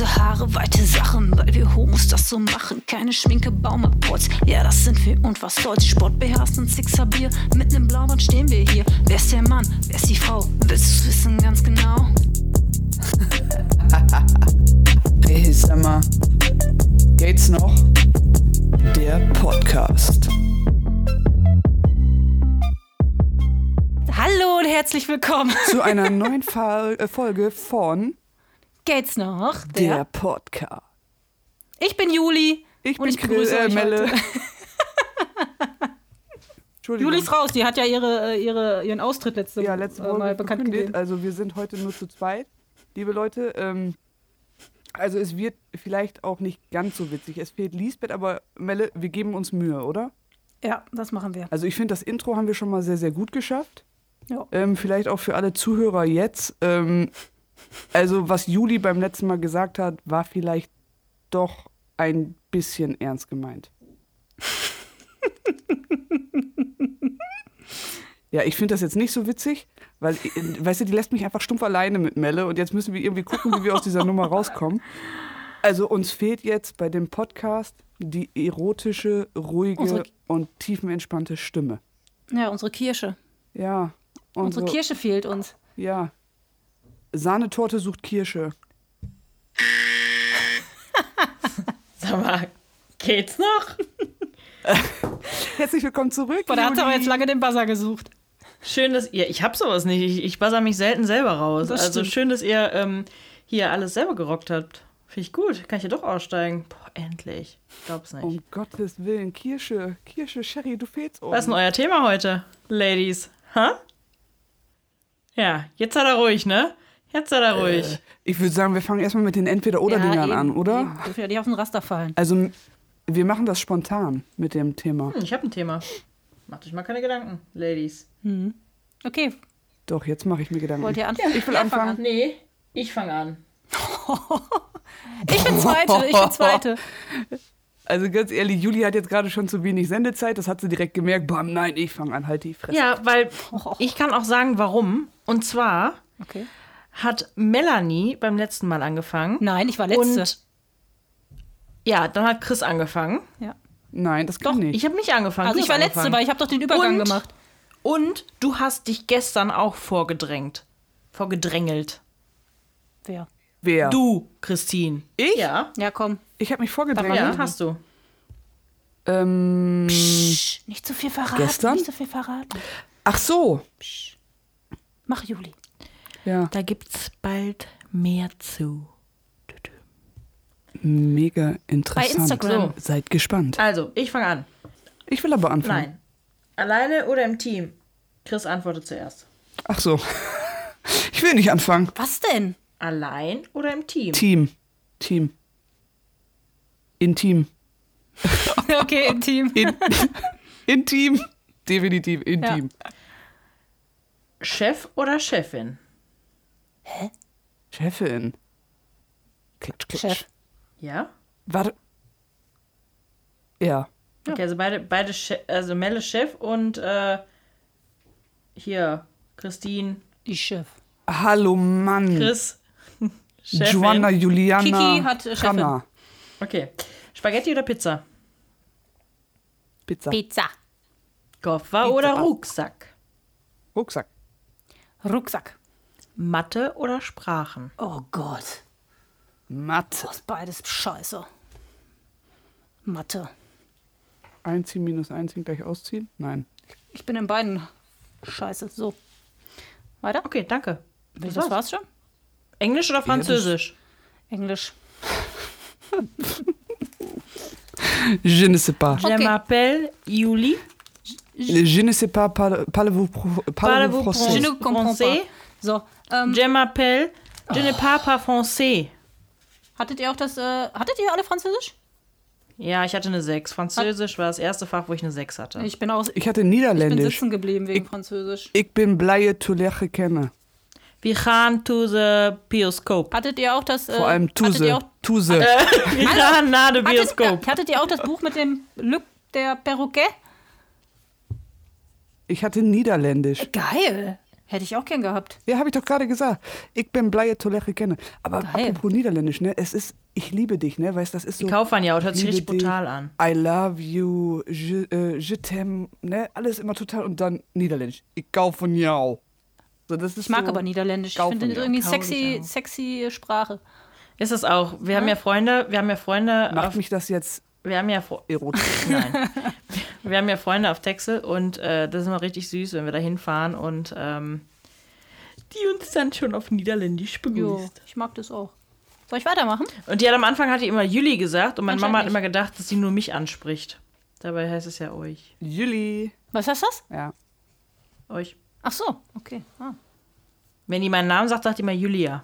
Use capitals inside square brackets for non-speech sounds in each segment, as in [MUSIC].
Kurze Haare, weite Sachen, weil wir Homos das so machen. Keine Schminke, Baumapports, ja, das sind wir und was soll's. Sport beherrscht und Sixer Bier, mit nem Blaubart stehen wir hier. Wer ist der Mann, wer ist die Frau? Willst du's wissen ganz genau? [LAUGHS] Hey, sag mal, geht's noch? Der Podcast. Hallo und herzlich willkommen. Zu einer [LAUGHS] neuen äh, Folge von Geht's noch? Der Podcast. Ich bin Juli. Ich bin ich Chris, äh, Melle. Juli ist raus, die hat ja ihre, äh, ihre, ihren Austritt letzte, ja, letzte äh, Woche Mal bekannt gegeben. Also wir sind heute nur zu zweit, liebe Leute. Ähm, also es wird vielleicht auch nicht ganz so witzig. Es fehlt Lisbeth, aber Melle, wir geben uns Mühe, oder? Ja, das machen wir. Also ich finde, das Intro haben wir schon mal sehr, sehr gut geschafft. Ja. Ähm, vielleicht auch für alle Zuhörer jetzt. Ähm, also was Juli beim letzten Mal gesagt hat, war vielleicht doch ein bisschen ernst gemeint. [LAUGHS] ja, ich finde das jetzt nicht so witzig, weil, weißt du, die lässt mich einfach stumpf alleine mit Melle und jetzt müssen wir irgendwie gucken, wie wir aus dieser Nummer rauskommen. Also uns fehlt jetzt bei dem Podcast die erotische, ruhige Unsere- und tiefenentspannte Stimme. Ja, unsere Kirsche. Ja. Unsere so- Kirsche fehlt uns. Ja. Sahnetorte sucht Kirsche. [LAUGHS] Sag mal, geht's noch? [LAUGHS] Herzlich willkommen zurück. Boah, da hat sie aber jetzt lange den Buzzer gesucht. Schön, dass ihr. Ich hab sowas nicht. Ich, ich buzzer mich selten selber raus. Das also stimmt. schön, dass ihr ähm, hier alles selber gerockt habt. Finde ich gut. Kann ich ja doch aussteigen. Boah, endlich. Ich glaub's nicht. Um Gottes Willen, Kirsche, Kirsche, Sherry, du fehlst uns. Was ist denn euer Thema heute, Ladies? Ha? Ja, jetzt seid ihr ruhig, ne? Jetzt seid ihr ruhig. Ich würde sagen, wir fangen erstmal mit den Entweder-Oder-Dingern eben, an, oder? Eben. Dürfen ja nicht auf den Raster fallen. Also, wir machen das spontan mit dem Thema. Hm, ich habe ein Thema. Macht euch mal keine Gedanken, Ladies. Okay, Doch, jetzt mache ich mir Gedanken. wollt ihr anfangen? ich will Ja, fang anfangen. an. Nee, ich fange an. [LAUGHS] Ich bin Zweite, ich bin Zweite. [LAUGHS] Also ganz ehrlich, Juli hat jetzt gerade schon zu wenig Sendezeit. Das hat sie direkt gemerkt. Bam, nein, ich fange an, halt die Fresse. Ja, weil ich kann auch sagen, warum. Und zwar Okay. Hat Melanie beim letzten Mal angefangen. Nein, ich war Letzte. Und ja, dann hat Chris angefangen. ja. Nein, das kann nicht. Ich habe nicht angefangen. Also du ich war Letzte, weil ich habe doch den Übergang Und- gemacht. Und du hast dich gestern auch vorgedrängt. Vorgedrängelt. Wer? Wer? Du, Christine. Ich? Ja. Ja, komm. Ich habe mich vorgedrängt. Ja, hast du. Ähm, Psch, nicht zu viel verraten. Gestern? Nicht zu viel verraten. ach so. Mach Juli. Ja, Da gibt's bald mehr zu. mega interessant. Bei Instagram. Seid gespannt. Also, ich fange an. Ich will aber anfangen. Nein. Alleine oder im Team? Chris antwortet zuerst. Ach so. [LAUGHS] Ich will nicht anfangen. Was denn? Allein oder im Team? Team. Team. Intim. [LAUGHS] okay, im Team. In, intim. Definitiv intim. Chef oder Chefin? Chefin. Klatsch, klatsch. Chef. Ja? Warte. Ja. Okay, also beide, beide Che also Melle Chef und äh, hier Christine, Die Chef. Hallo Mann. Chris, [LAUGHS] Chefin. Joanna, Juliana. Kiki hat, Chefin. Hanna. Okay. Spaghetti oder Pizza? Pizza. Pizza. Koffer Pizza. oder Rucksack? Rucksack. Rucksack. Mathe oder Sprachen? Oh Gott. Mathe. Das ist beides scheiße. Mathe. Einziehen minus einziehen gleich ausziehen? Nein. Ich bin in beiden scheiße. So. Weiter? Okay, danke. Das, war's. war's schon? Englisch oder Französisch? Englisch. Je ne sais pas. Je Okay. m'appelle Yuli. Je ne sais pas. Parle- Parlez-vous parlez-vous Parlez-vous français? Je ne comprends pas. So. Ähm, Je m'appelle. Je ne parle pas français. hattet ihr auch das, äh, hattet ihr alle Französisch? Ja, ich hatte eine 6. Französisch war das erste Fach, wo ich eine 6 hatte. Ich bin auch, ich Ich hatte bin Niederländisch. sitzen geblieben wegen Französisch. Ich bin blije Tulege kennen. Wir gaan to the Bioskop. Hattet ihr auch das, äh, Vor allem hattet Tuse. auch, Tuse. [LAUGHS] Wir gaan naar de hattet, Bioskop. äh, hattet ihr auch das Buch mit dem Lück der Perroquet? Ich hatte Niederländisch. Geil. Hätte ich auch gern gehabt. Ja, habe ich doch gerade gesagt. Ich bin Bleie Toleche kenne. Aber Geil. apropos Niederländisch, ne? Es ist, ich liebe dich, ne? Weißt das ist so. Die Kaufmann-Jaut hört sich richtig brutal an. I love you, je, äh, je t'aime, ne? Alles immer total und dann Niederländisch. Ich kaufe von jou. So, das ist Ich mag so, aber Niederländisch. Ich finde das ja. irgendwie sexy, auch. sexy Sprache. Ist es auch. Wir haben ja Freunde, wir haben ja Freunde Macht auf, mich das jetzt wir haben ja erotisch. [LAUGHS] Nein. [LAUGHS] Wir haben ja Freunde auf Texel und äh, das ist immer richtig süß, wenn wir da hinfahren und ähm, die uns dann schon auf Niederländisch Jo, begrüßt. ich mag das auch. Soll ich weitermachen? Und die hat am Anfang hat die immer Juli gesagt und meine Mama hat immer gedacht, dass sie nur mich anspricht. Dabei heißt es ja euch. Juli. Was heißt das? Ja. Euch. Ach so, okay. Ah, Wenn die meinen Namen sagt, sagt die immer Julia.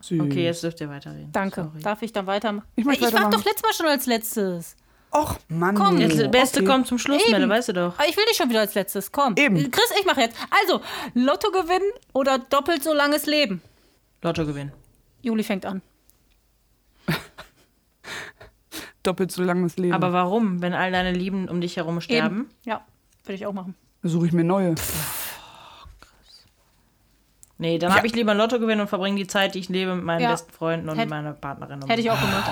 Süß. Okay, jetzt dürft ihr weiterreden. danke. Sorry. Darf ich dann weitermachen? Ich ich war doch letztes Mal schon als letztes. Och, Mann. Komm. Das Beste okay. kommt zum Schluss. Melle, weißt du doch. Aber ich will nicht schon wieder als letztes. Komm. Eben. Chris, ich mache jetzt. Also, Lotto gewinnen oder doppelt so langes Leben? Lotto gewinnen. Juli fängt an. [LAUGHS] Doppelt so langes Leben. Aber warum, wenn all deine Lieben um dich herum sterben? Eben. Ja, würde ich auch machen. Suche ich mir neue. Nee, dann habe ich lieber ein Lotto gewinnen und verbringe die Zeit, die ich lebe, mit meinen Ja. besten Freunden und Hätt- meiner Partnerin. Und Hätte ich auch gemacht.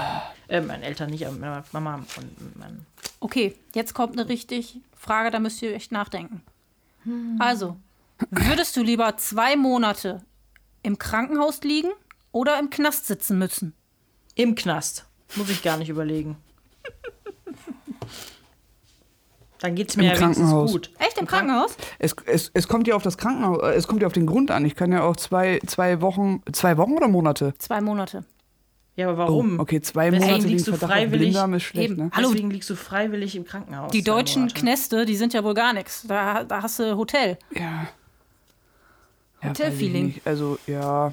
Äh, meinen Eltern nicht, aber mit meiner Mama und meinen. Okay, jetzt kommt eine richtig Frage, da müsst ihr echt nachdenken. Also, würdest du lieber zwei Monate im Krankenhaus liegen oder im Knast sitzen müssen? Im Knast. Muss ich gar nicht überlegen. Dann geht es mir Im ja wenigstens Krankenhaus. gut. Echt im Krankenhaus? Es, es, es kommt ja auf das Krankenhaus, äh, es kommt ja auf den Grund an. Ich kann ja auch zwei, zwei Wochen, zwei Wochen oder Monate? Zwei Monate. Ja, aber warum? Oh, okay, zwei Weswegen Monate liegst wegen du freiwillig- ist schlecht, Eben. ne? Hallo. Deswegen liegst du freiwillig im Krankenhaus. Die deutschen Monate. Knäste, die sind ja wohl gar nichts. Da, da hast du Hotel. Ja. ja Hotelfeeling. nicht. Also, ja.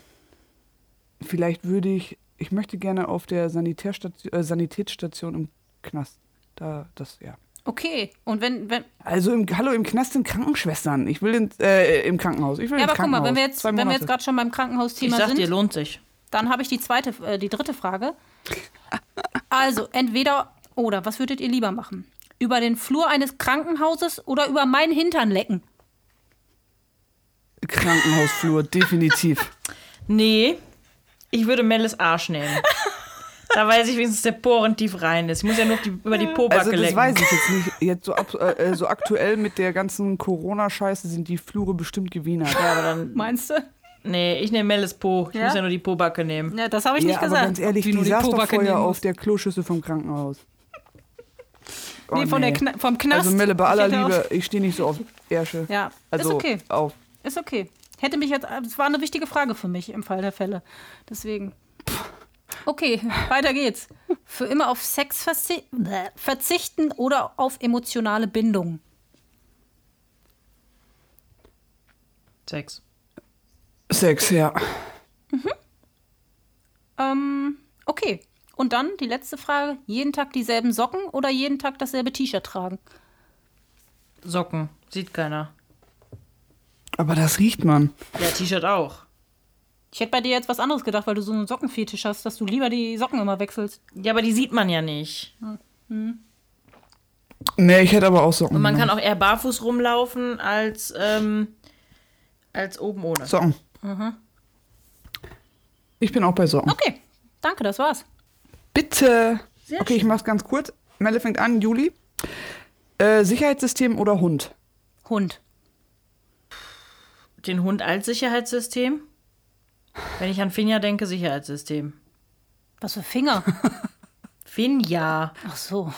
Vielleicht würde ich, ich möchte gerne auf der Sanitätsstation, äh, Sanitätsstation im Knast. Da, das, ja. Okay, und wenn, wenn, Also, im, hallo, im Knast sind Krankenschwestern. Ich will in, äh, im Krankenhaus. Ich will ja, ins aber guck mal, wenn wir jetzt, wenn wir jetzt gerade schon beim Ich Krankenhausthema sag sind, dir, lohnt sich. dann habe ich die zweite, äh, die dritte Frage. Also, entweder oder, was würdet ihr lieber machen? Über den Flur eines Krankenhauses oder über meinen Hintern lecken? Krankenhausflur, definitiv. Nee, ich würde Melles Arsch nehmen. [LAUGHS] da weiß ich wenigstens, dass der Poren tief rein ist. Ich muss ja nur die, über die Pobacke Also das lecken. weiß ich jetzt nicht. Jetzt so, ab, äh, so aktuell mit der ganzen Corona-Scheiße sind die Flure bestimmt gewienert. Ja, aber dann, Meinst du? nee, ich nehme Melles Po. Ich Ja? muss ja nur die Pobacke nehmen. Ja, das habe ich Ja, nicht aber gesagt. ganz ehrlich, Ob die, nur saß doch vorher auf musst. der Kloschüssel vom Krankenhaus. Oh, Nee, von der Kna vom Knast. Also Melle, bei aller Liebe, ich stehe nicht so auf Ärsche. Ja, Also ist okay. auf. Ist okay. Hätte mich jetzt, es war eine wichtige Frage für mich im Fall der Fälle. Deswegen. Okay, [LAUGHS] weiter geht's. Für immer auf Sex verzi verzichten oder auf emotionale Bindung. Sex. Sex, ja. Ähm, okay. Und dann die letzte Frage: Jeden Tag dieselben Socken oder jeden Tag dasselbe T-Shirt tragen? Socken. Sieht keiner. Aber das riecht man. Ja, T-Shirt auch. Ich hätte bei dir jetzt was anderes gedacht, weil du so einen Sockenfetisch hast, dass du lieber die Socken immer wechselst. Ja, aber die sieht man ja nicht. Nee, ich hätte aber auch Socken. Und man kann auch eher barfuß rumlaufen als, ähm, als oben ohne. Socken. Ich bin auch bei Socken. Okay, danke, das war's. Bitte. Sehr okay, ich mach's ganz kurz. Melle fängt an, Juli. Äh, Sicherheitssystem oder Hund? Hund. Den Hund als Sicherheitssystem? Wenn ich an Finja denke, Sicherheitssystem. Was für Finger? [LAUGHS] Finja. Ach so.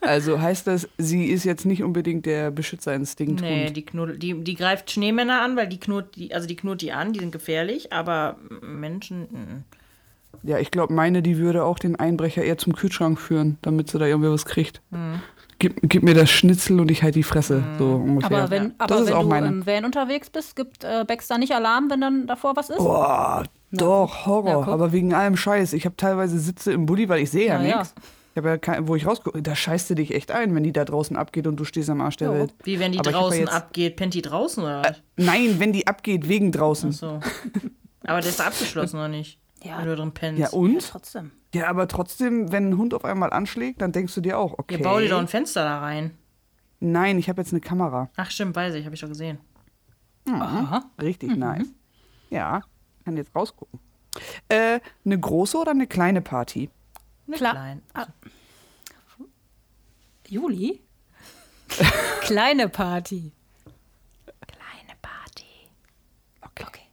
Also heißt das, sie ist jetzt nicht unbedingt der Beschützerinstinkt. Nee, die, knuddel, die, die greift Schneemänner an, weil die knurrt, die, also die knurrt die an, die sind gefährlich, aber Menschen. mm. Ja, ich glaube, meine, die würde auch den Einbrecher eher zum Kühlschrank führen, damit sie da irgendwie was kriegt. Hm. Gib, gib mir das Schnitzel und ich halt die Fresse. So ungefähr. Aber wenn, das aber ist wenn auch du meine. im Van unterwegs bist, gibt äh, Baxter nicht Alarm, wenn dann davor was ist? Boah, doch, Horror. Ja, aber wegen allem Scheiß. Ich habe teilweise Sitze im Bulli, weil ich sehe ja ja. nichts. Ich habe ja kein, wo ich rausgucke, da scheißt du dich echt ein, wenn die da draußen abgeht und du stehst am Arsch der Ja. Welt. Wie wenn die Aber ja draußen jetzt- abgeht, pennt die draußen oder was? Nein, wenn die abgeht, wegen draußen. So. Aber der ist abgeschlossen oder nicht? Ja. Wenn du drin pennst. Ja, Ja, und? trotzdem. Ja, aber trotzdem, wenn ein Hund auf einmal anschlägt, dann denkst du dir auch, okay. Ja, bau dir doch ein Fenster da rein. Nein, ich habe jetzt eine Kamera. Ach stimmt, weiß ich, habe ich doch gesehen. Aha. Richtig nice. Ja, kann jetzt rausgucken. Äh, eine große oder eine kleine Party? Klar. Klein. Ah. Juli? [LAUGHS] Kleine Party. Kleine Party. Okay. Okay.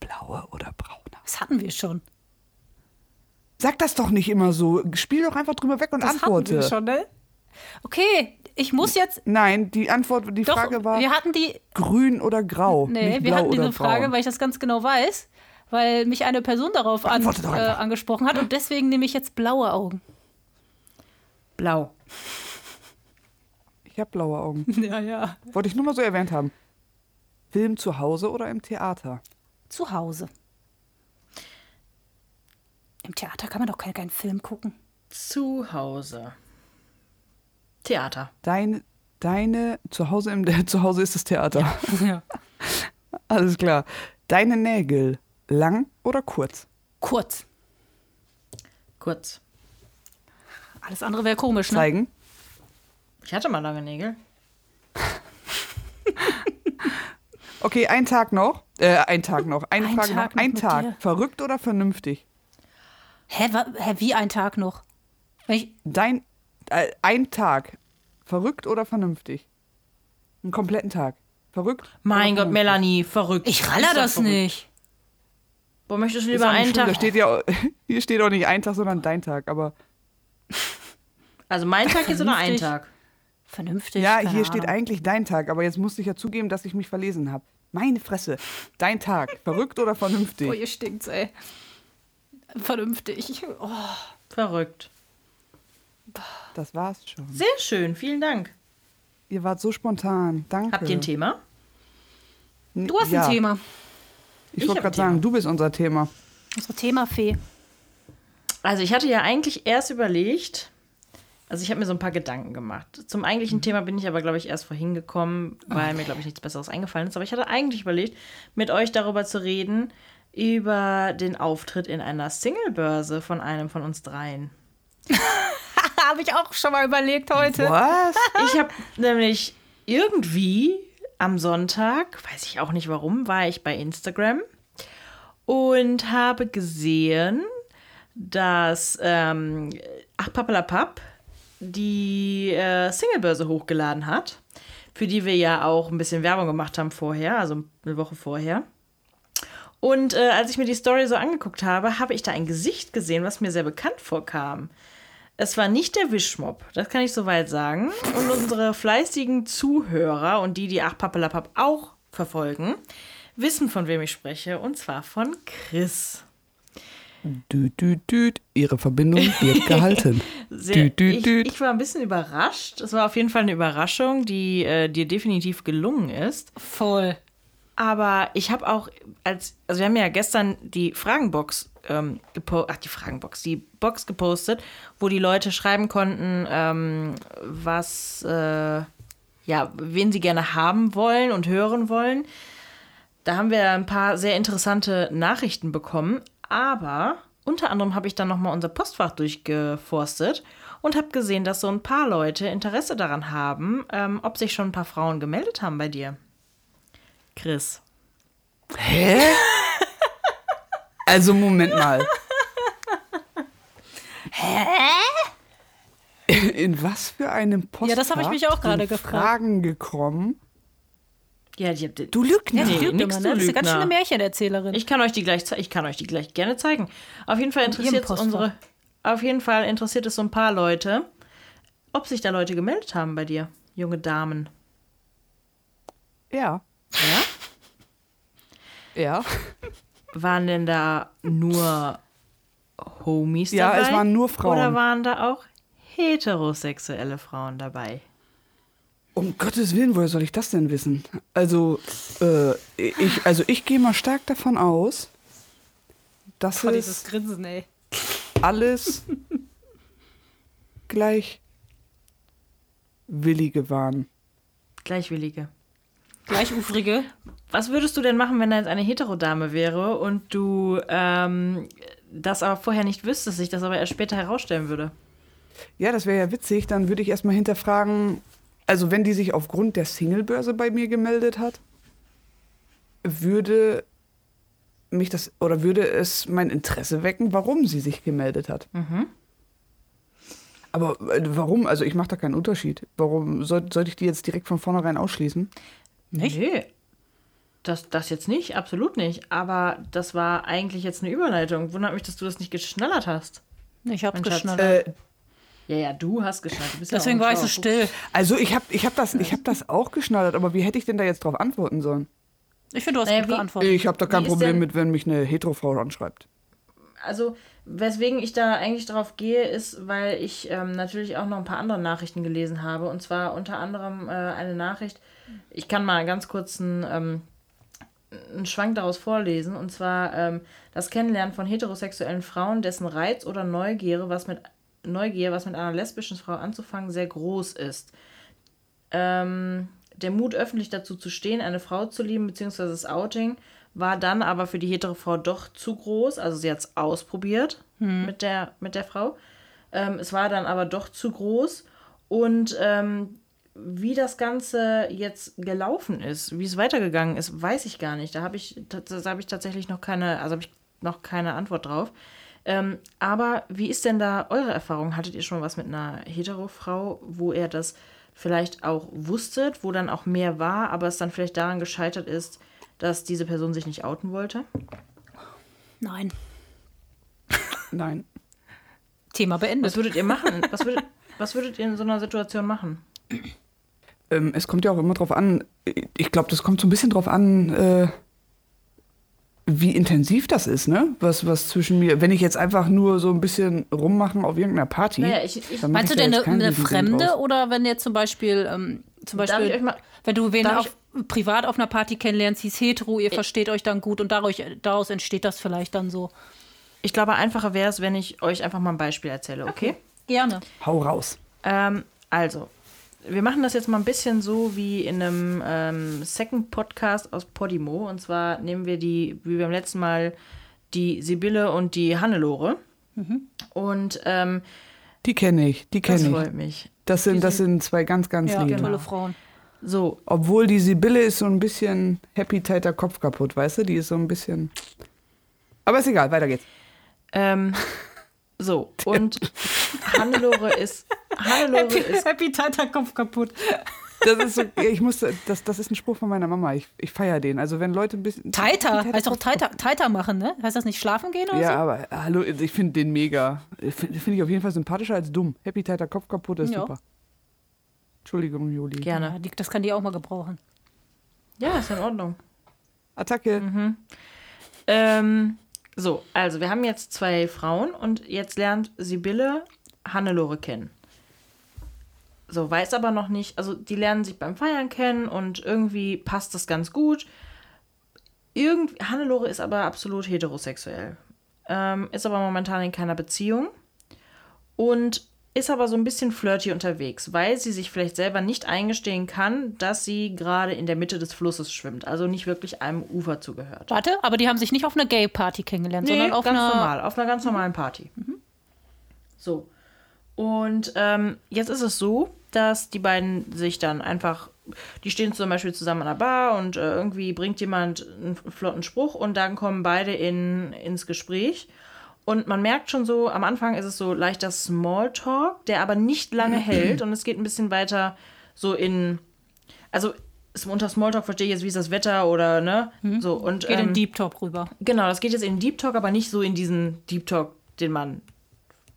Blaue oder braune? Das hatten wir schon. Sag das doch nicht immer so. Spiel doch einfach drüber weg und Das antworte. hatten wir schon, ne? Okay, ich muss jetzt. Nein, die Antwort, die Doch, Frage war wir hatten die. grün oder grau. Nee, nicht wir blau hatten diese Frage, braun. weil ich das ganz genau weiß, weil mich eine Person darauf an, äh, angesprochen hat und deswegen nehme ich jetzt blaue Augen. Blau. Ich habe blaue Augen. [LAUGHS] Ja, ja. Wollte ich nur mal so erwähnt haben. Film zu Hause oder im Theater? Zu Hause. Im Theater kann man doch keinen, keinen Film gucken. Zu Hause. Theater. Dein, deine, zu Hause, im, [LAUGHS] zu Hause ist das Theater. Ja. [LAUGHS] Alles klar. Deine Nägel, lang oder kurz? Kurz. Kurz. Alles andere wäre komisch, ne? Zeigen. Ich hatte mal lange Nägel. [LAUGHS] Okay, ein Tag noch. Äh, ein Tag noch. Eine Ein Frage Tag noch. Ein Tag. dir. Verrückt oder vernünftig? Hä, wa, hä, wie ein Tag noch? Ich, Dein, äh, ein Tag. Verrückt oder vernünftig? Einen kompletten Tag. Verrückt? Mein Gott, vernünftig? Melanie, verrückt. ich raller Ist das verrückt. nicht. Wo möchtest du Ist lieber einen schlimm, Da Tag? steht ja, [LAUGHS] hier steht auch nicht ein Tag, sondern dein Tag. Aber Also mein Tag jetzt oder ein. Tag? Vernünftig. ja, hier steht Ahnung. eigentlich dein Tag. Aber jetzt musste ich ja zugeben, dass ich mich verlesen habe. Meine Fresse. Dein Tag. Verrückt oder vernünftig? Oh, ihr stinkt's, ey. Vernünftig. Oh. Verrückt. Das war's schon. Sehr schön, vielen Dank. Ihr wart so spontan. Danke. Habt ihr ein Thema? Du hast ja, ein Thema. Ich Ich wollte gerade Thema. sagen, du bist unser Thema. Unsere Themafee. Also ich hatte ja eigentlich erst überlegt, also ich habe mir so ein paar Gedanken gemacht. Zum eigentlichen Thema bin ich aber, glaube ich, erst vorhin gekommen, weil mir, glaube ich, nichts Besseres eingefallen ist. Aber ich hatte eigentlich überlegt, mit euch darüber zu reden, über den Auftritt in einer Singlebörse von einem von uns dreien. [LAUGHS] Habe ich auch schon mal überlegt heute. Was? [LAUGHS] Ich habe nämlich irgendwie am Sonntag, weiß ich auch nicht warum, war ich bei Instagram und habe gesehen, dass ähm, Ach Pappalapapp die äh, Singlebörse hochgeladen hat, für die wir ja auch ein bisschen Werbung gemacht haben vorher, also eine Woche vorher. Und äh, als ich mir die Story so angeguckt habe, habe ich da ein Gesicht gesehen, was mir sehr bekannt vorkam. Es war nicht der Wischmob, das kann ich soweit sagen. Und unsere fleißigen Zuhörer und die, die Ach Pappelapapp auch verfolgen, wissen, von wem ich spreche. Und zwar von Chris. Düt, düt, düt. Ihre Verbindung wird [LAUGHS] gehalten. Sehr, Düt, düt, ich, ich war ein bisschen überrascht. Es war auf jeden Fall eine Überraschung, die äh, dir definitiv gelungen ist. Voll. Aber ich habe auch als, also wir haben ja gestern die Fragenbox ähm, gepostet, ach die Fragenbox, die Box gepostet, wo die Leute schreiben konnten, ähm, was, äh, ja, wen sie gerne haben wollen und hören wollen. Da haben wir ein paar sehr interessante Nachrichten bekommen, aber unter anderem habe ich dann nochmal unser Postfach durchgeforstet und habe gesehen, dass so ein paar Leute Interesse daran haben, ähm, ob sich schon ein paar Frauen gemeldet haben bei dir. Chris. Hä? [LAUGHS] Also, Moment mal. Hä? In was für einem Postfach Ja, das habe ich mich auch gerade gefragt. Fragen gekommen. Ja, die, Du Lügner. Ja, die Nee, lügt immer, du ne? Das ist eine ganz schöne Märchenerzählerin. ich kann euch die gleich ich kann euch die gleich gerne zeigen. Auf jeden Fall interessiert es unsere auf jeden Fall interessiert es so ein paar Leute, ob sich da Leute gemeldet haben bei dir, junge Damen. Ja. Ja? Ja. [LAUGHS] Waren denn da nur Homies Ja, dabei? es waren nur Frauen. Oder waren da auch heterosexuelle Frauen dabei? Um Gottes Willen, woher soll ich das denn wissen? Also, äh, ich, also ich gehe mal stark davon aus, dass Boah, dieses es Grinsen, ey. alles gleich Willige waren. Gleichwillige. Gleichufrige. Was würdest du denn machen, wenn da jetzt eine Heterodame wäre und du ähm, das aber vorher nicht wüsstest, sich das aber erst später herausstellen würde? Ja, das wäre ja witzig. Dann würde ich erstmal hinterfragen, also wenn die sich aufgrund der Singlebörse bei mir gemeldet hat, würde mich das oder würde es mein Interesse wecken, warum sie sich gemeldet hat. Aber äh, warum? Also ich mache da keinen Unterschied. Warum soll, sollte ich die jetzt direkt von vornherein ausschließen? Nicht? Nee. Das, das jetzt nicht, absolut nicht. Aber das war eigentlich jetzt eine Überleitung. Wundert mich, dass du das nicht geschnellert hast. Ich hab's geschnallt. Äh, Ja, ja, du hast geschnallt. Du bist ja Deswegen auch war ich so still. also ich habe ich hab das, ich hab das auch geschnallert, aber wie hätte ich denn da jetzt drauf antworten sollen? Ich finde, du hast Naja, gut geantwortet. Ich habe da kein Problem denn- mit, wenn mich eine Heterofrau anschreibt. also weswegen ich da eigentlich drauf gehe, ist, weil ich ähm, natürlich auch noch ein paar andere Nachrichten gelesen habe. Und zwar unter anderem äh, eine Nachricht, ich kann mal ganz kurz einen, ähm, einen Schwank daraus vorlesen. Und zwar ähm, das Kennenlernen von heterosexuellen Frauen, dessen Reiz oder Neugier, was mit Neugier, was mit einer lesbischen Frau anzufangen, sehr groß ist. Ähm, der Mut, öffentlich dazu zu stehen, eine Frau zu lieben, beziehungsweise das Outing, war dann aber für die hetero Frau doch zu groß. Also sie hat es ausprobiert mit, der, mit der Frau. Ähm, es war dann aber doch zu groß. Und ähm, wie das Ganze jetzt gelaufen ist, wie es weitergegangen ist, weiß ich gar nicht. Da habe ich, da habe ich tatsächlich noch keine, also habe ich noch keine Antwort drauf. Ähm, aber wie ist denn da eure Erfahrung? Hattet ihr schon was mit einer Hetero-Frau, wo er das vielleicht auch wusstet, wo dann auch mehr war, aber es dann vielleicht daran gescheitert ist, dass diese Person sich nicht outen wollte? Nein. Nein. Thema beendet. Was würdet ihr machen? Was würdet, was würdet ihr in so einer Situation machen? Ähm, es kommt ja auch immer drauf an, ich glaube, das kommt so ein bisschen drauf an, äh, wie intensiv das ist, ne? Was, was zwischen mir, wenn ich jetzt einfach nur so ein bisschen rummachen auf irgendeiner Party. Naja, ich, ich, Meinst du ich da denn eine, eine Fremde oder wenn jetzt zum Beispiel, ähm, zum Darf Beispiel ich euch mal- wenn du wen auf, privat auf einer Party kennenlernst, hieß hetero, ihr versteht euch dann gut und daraus, daraus entsteht das vielleicht dann so. ich glaube, einfacher wäre es, wenn ich euch einfach mal ein Beispiel erzähle, okay? Gerne. Hau raus. Ähm, also, wir machen das jetzt mal ein bisschen so wie in einem ähm, Second Podcast aus Podimo. Und zwar nehmen wir die, wie beim letzten Mal, die Sibylle und die Hannelore. Und ähm, Die kenne ich, die das kenne freut ich. mich. Das sind, das sind zwei ganz, ganz Ja, liebe. tolle Frauen. So, Obwohl die Sibylle ist so ein bisschen happy tighter Kopf kaputt, weißt du? Die ist so ein bisschen. Aber ist egal, weiter geht's. ähm, so, [LAUGHS] und Hannelore ist, Hannelore ist Happy Tighter Kopf kaputt. Das ist so, ich musste, das, das ist ein Spruch von meiner Mama. Ich, ich feiere den. Also wenn Leute ein bisschen. Tighter, Happy heißt doch tighter, tighter machen, ne? Heißt das nicht schlafen gehen oder Ja, so? aber hallo, ich finde den mega. Finde find ich auf jeden Fall sympathischer als dumm. Happy tighter Kopf kaputt ist Ja. super. Entschuldigung, Juli. gerne. Ja, die, das kann die auch mal gebrauchen. Ja, ist in Ordnung. Attacke. Ähm, so, also wir haben jetzt zwei Frauen und jetzt lernt Sibylle Hannelore kennen. So, weiß aber noch nicht, also die lernen sich beim Feiern kennen und irgendwie passt das ganz gut. Irgend, Hannelore ist aber absolut heterosexuell. Ähm, ist aber momentan in keiner Beziehung und ist aber so ein bisschen flirty unterwegs, weil sie sich vielleicht selber nicht eingestehen kann, dass sie gerade in der Mitte des Flusses schwimmt, also nicht wirklich einem Ufer zugehört. Warte, aber die haben sich nicht auf einer Gay-Party kennengelernt, Nee, sondern auf ganz einer. normal, auf einer ganz normalen Party. So. Und ähm, jetzt ist es so, dass die beiden sich dann einfach, die stehen zum Beispiel zusammen an der Bar und äh, irgendwie bringt jemand einen flotten Spruch und dann kommen beide in, ins Gespräch. Und man merkt schon so, am Anfang ist es so leichter Smalltalk, der aber nicht lange [CLEARS THROAT] hält und es geht ein bisschen weiter so in, also unter Smalltalk verstehe ich jetzt, wie ist das Wetter oder ne, so und Geht ähm, in Deep Talk rüber. Genau, das geht jetzt in Deep Talk, aber nicht so in diesen Deep Talk, den man,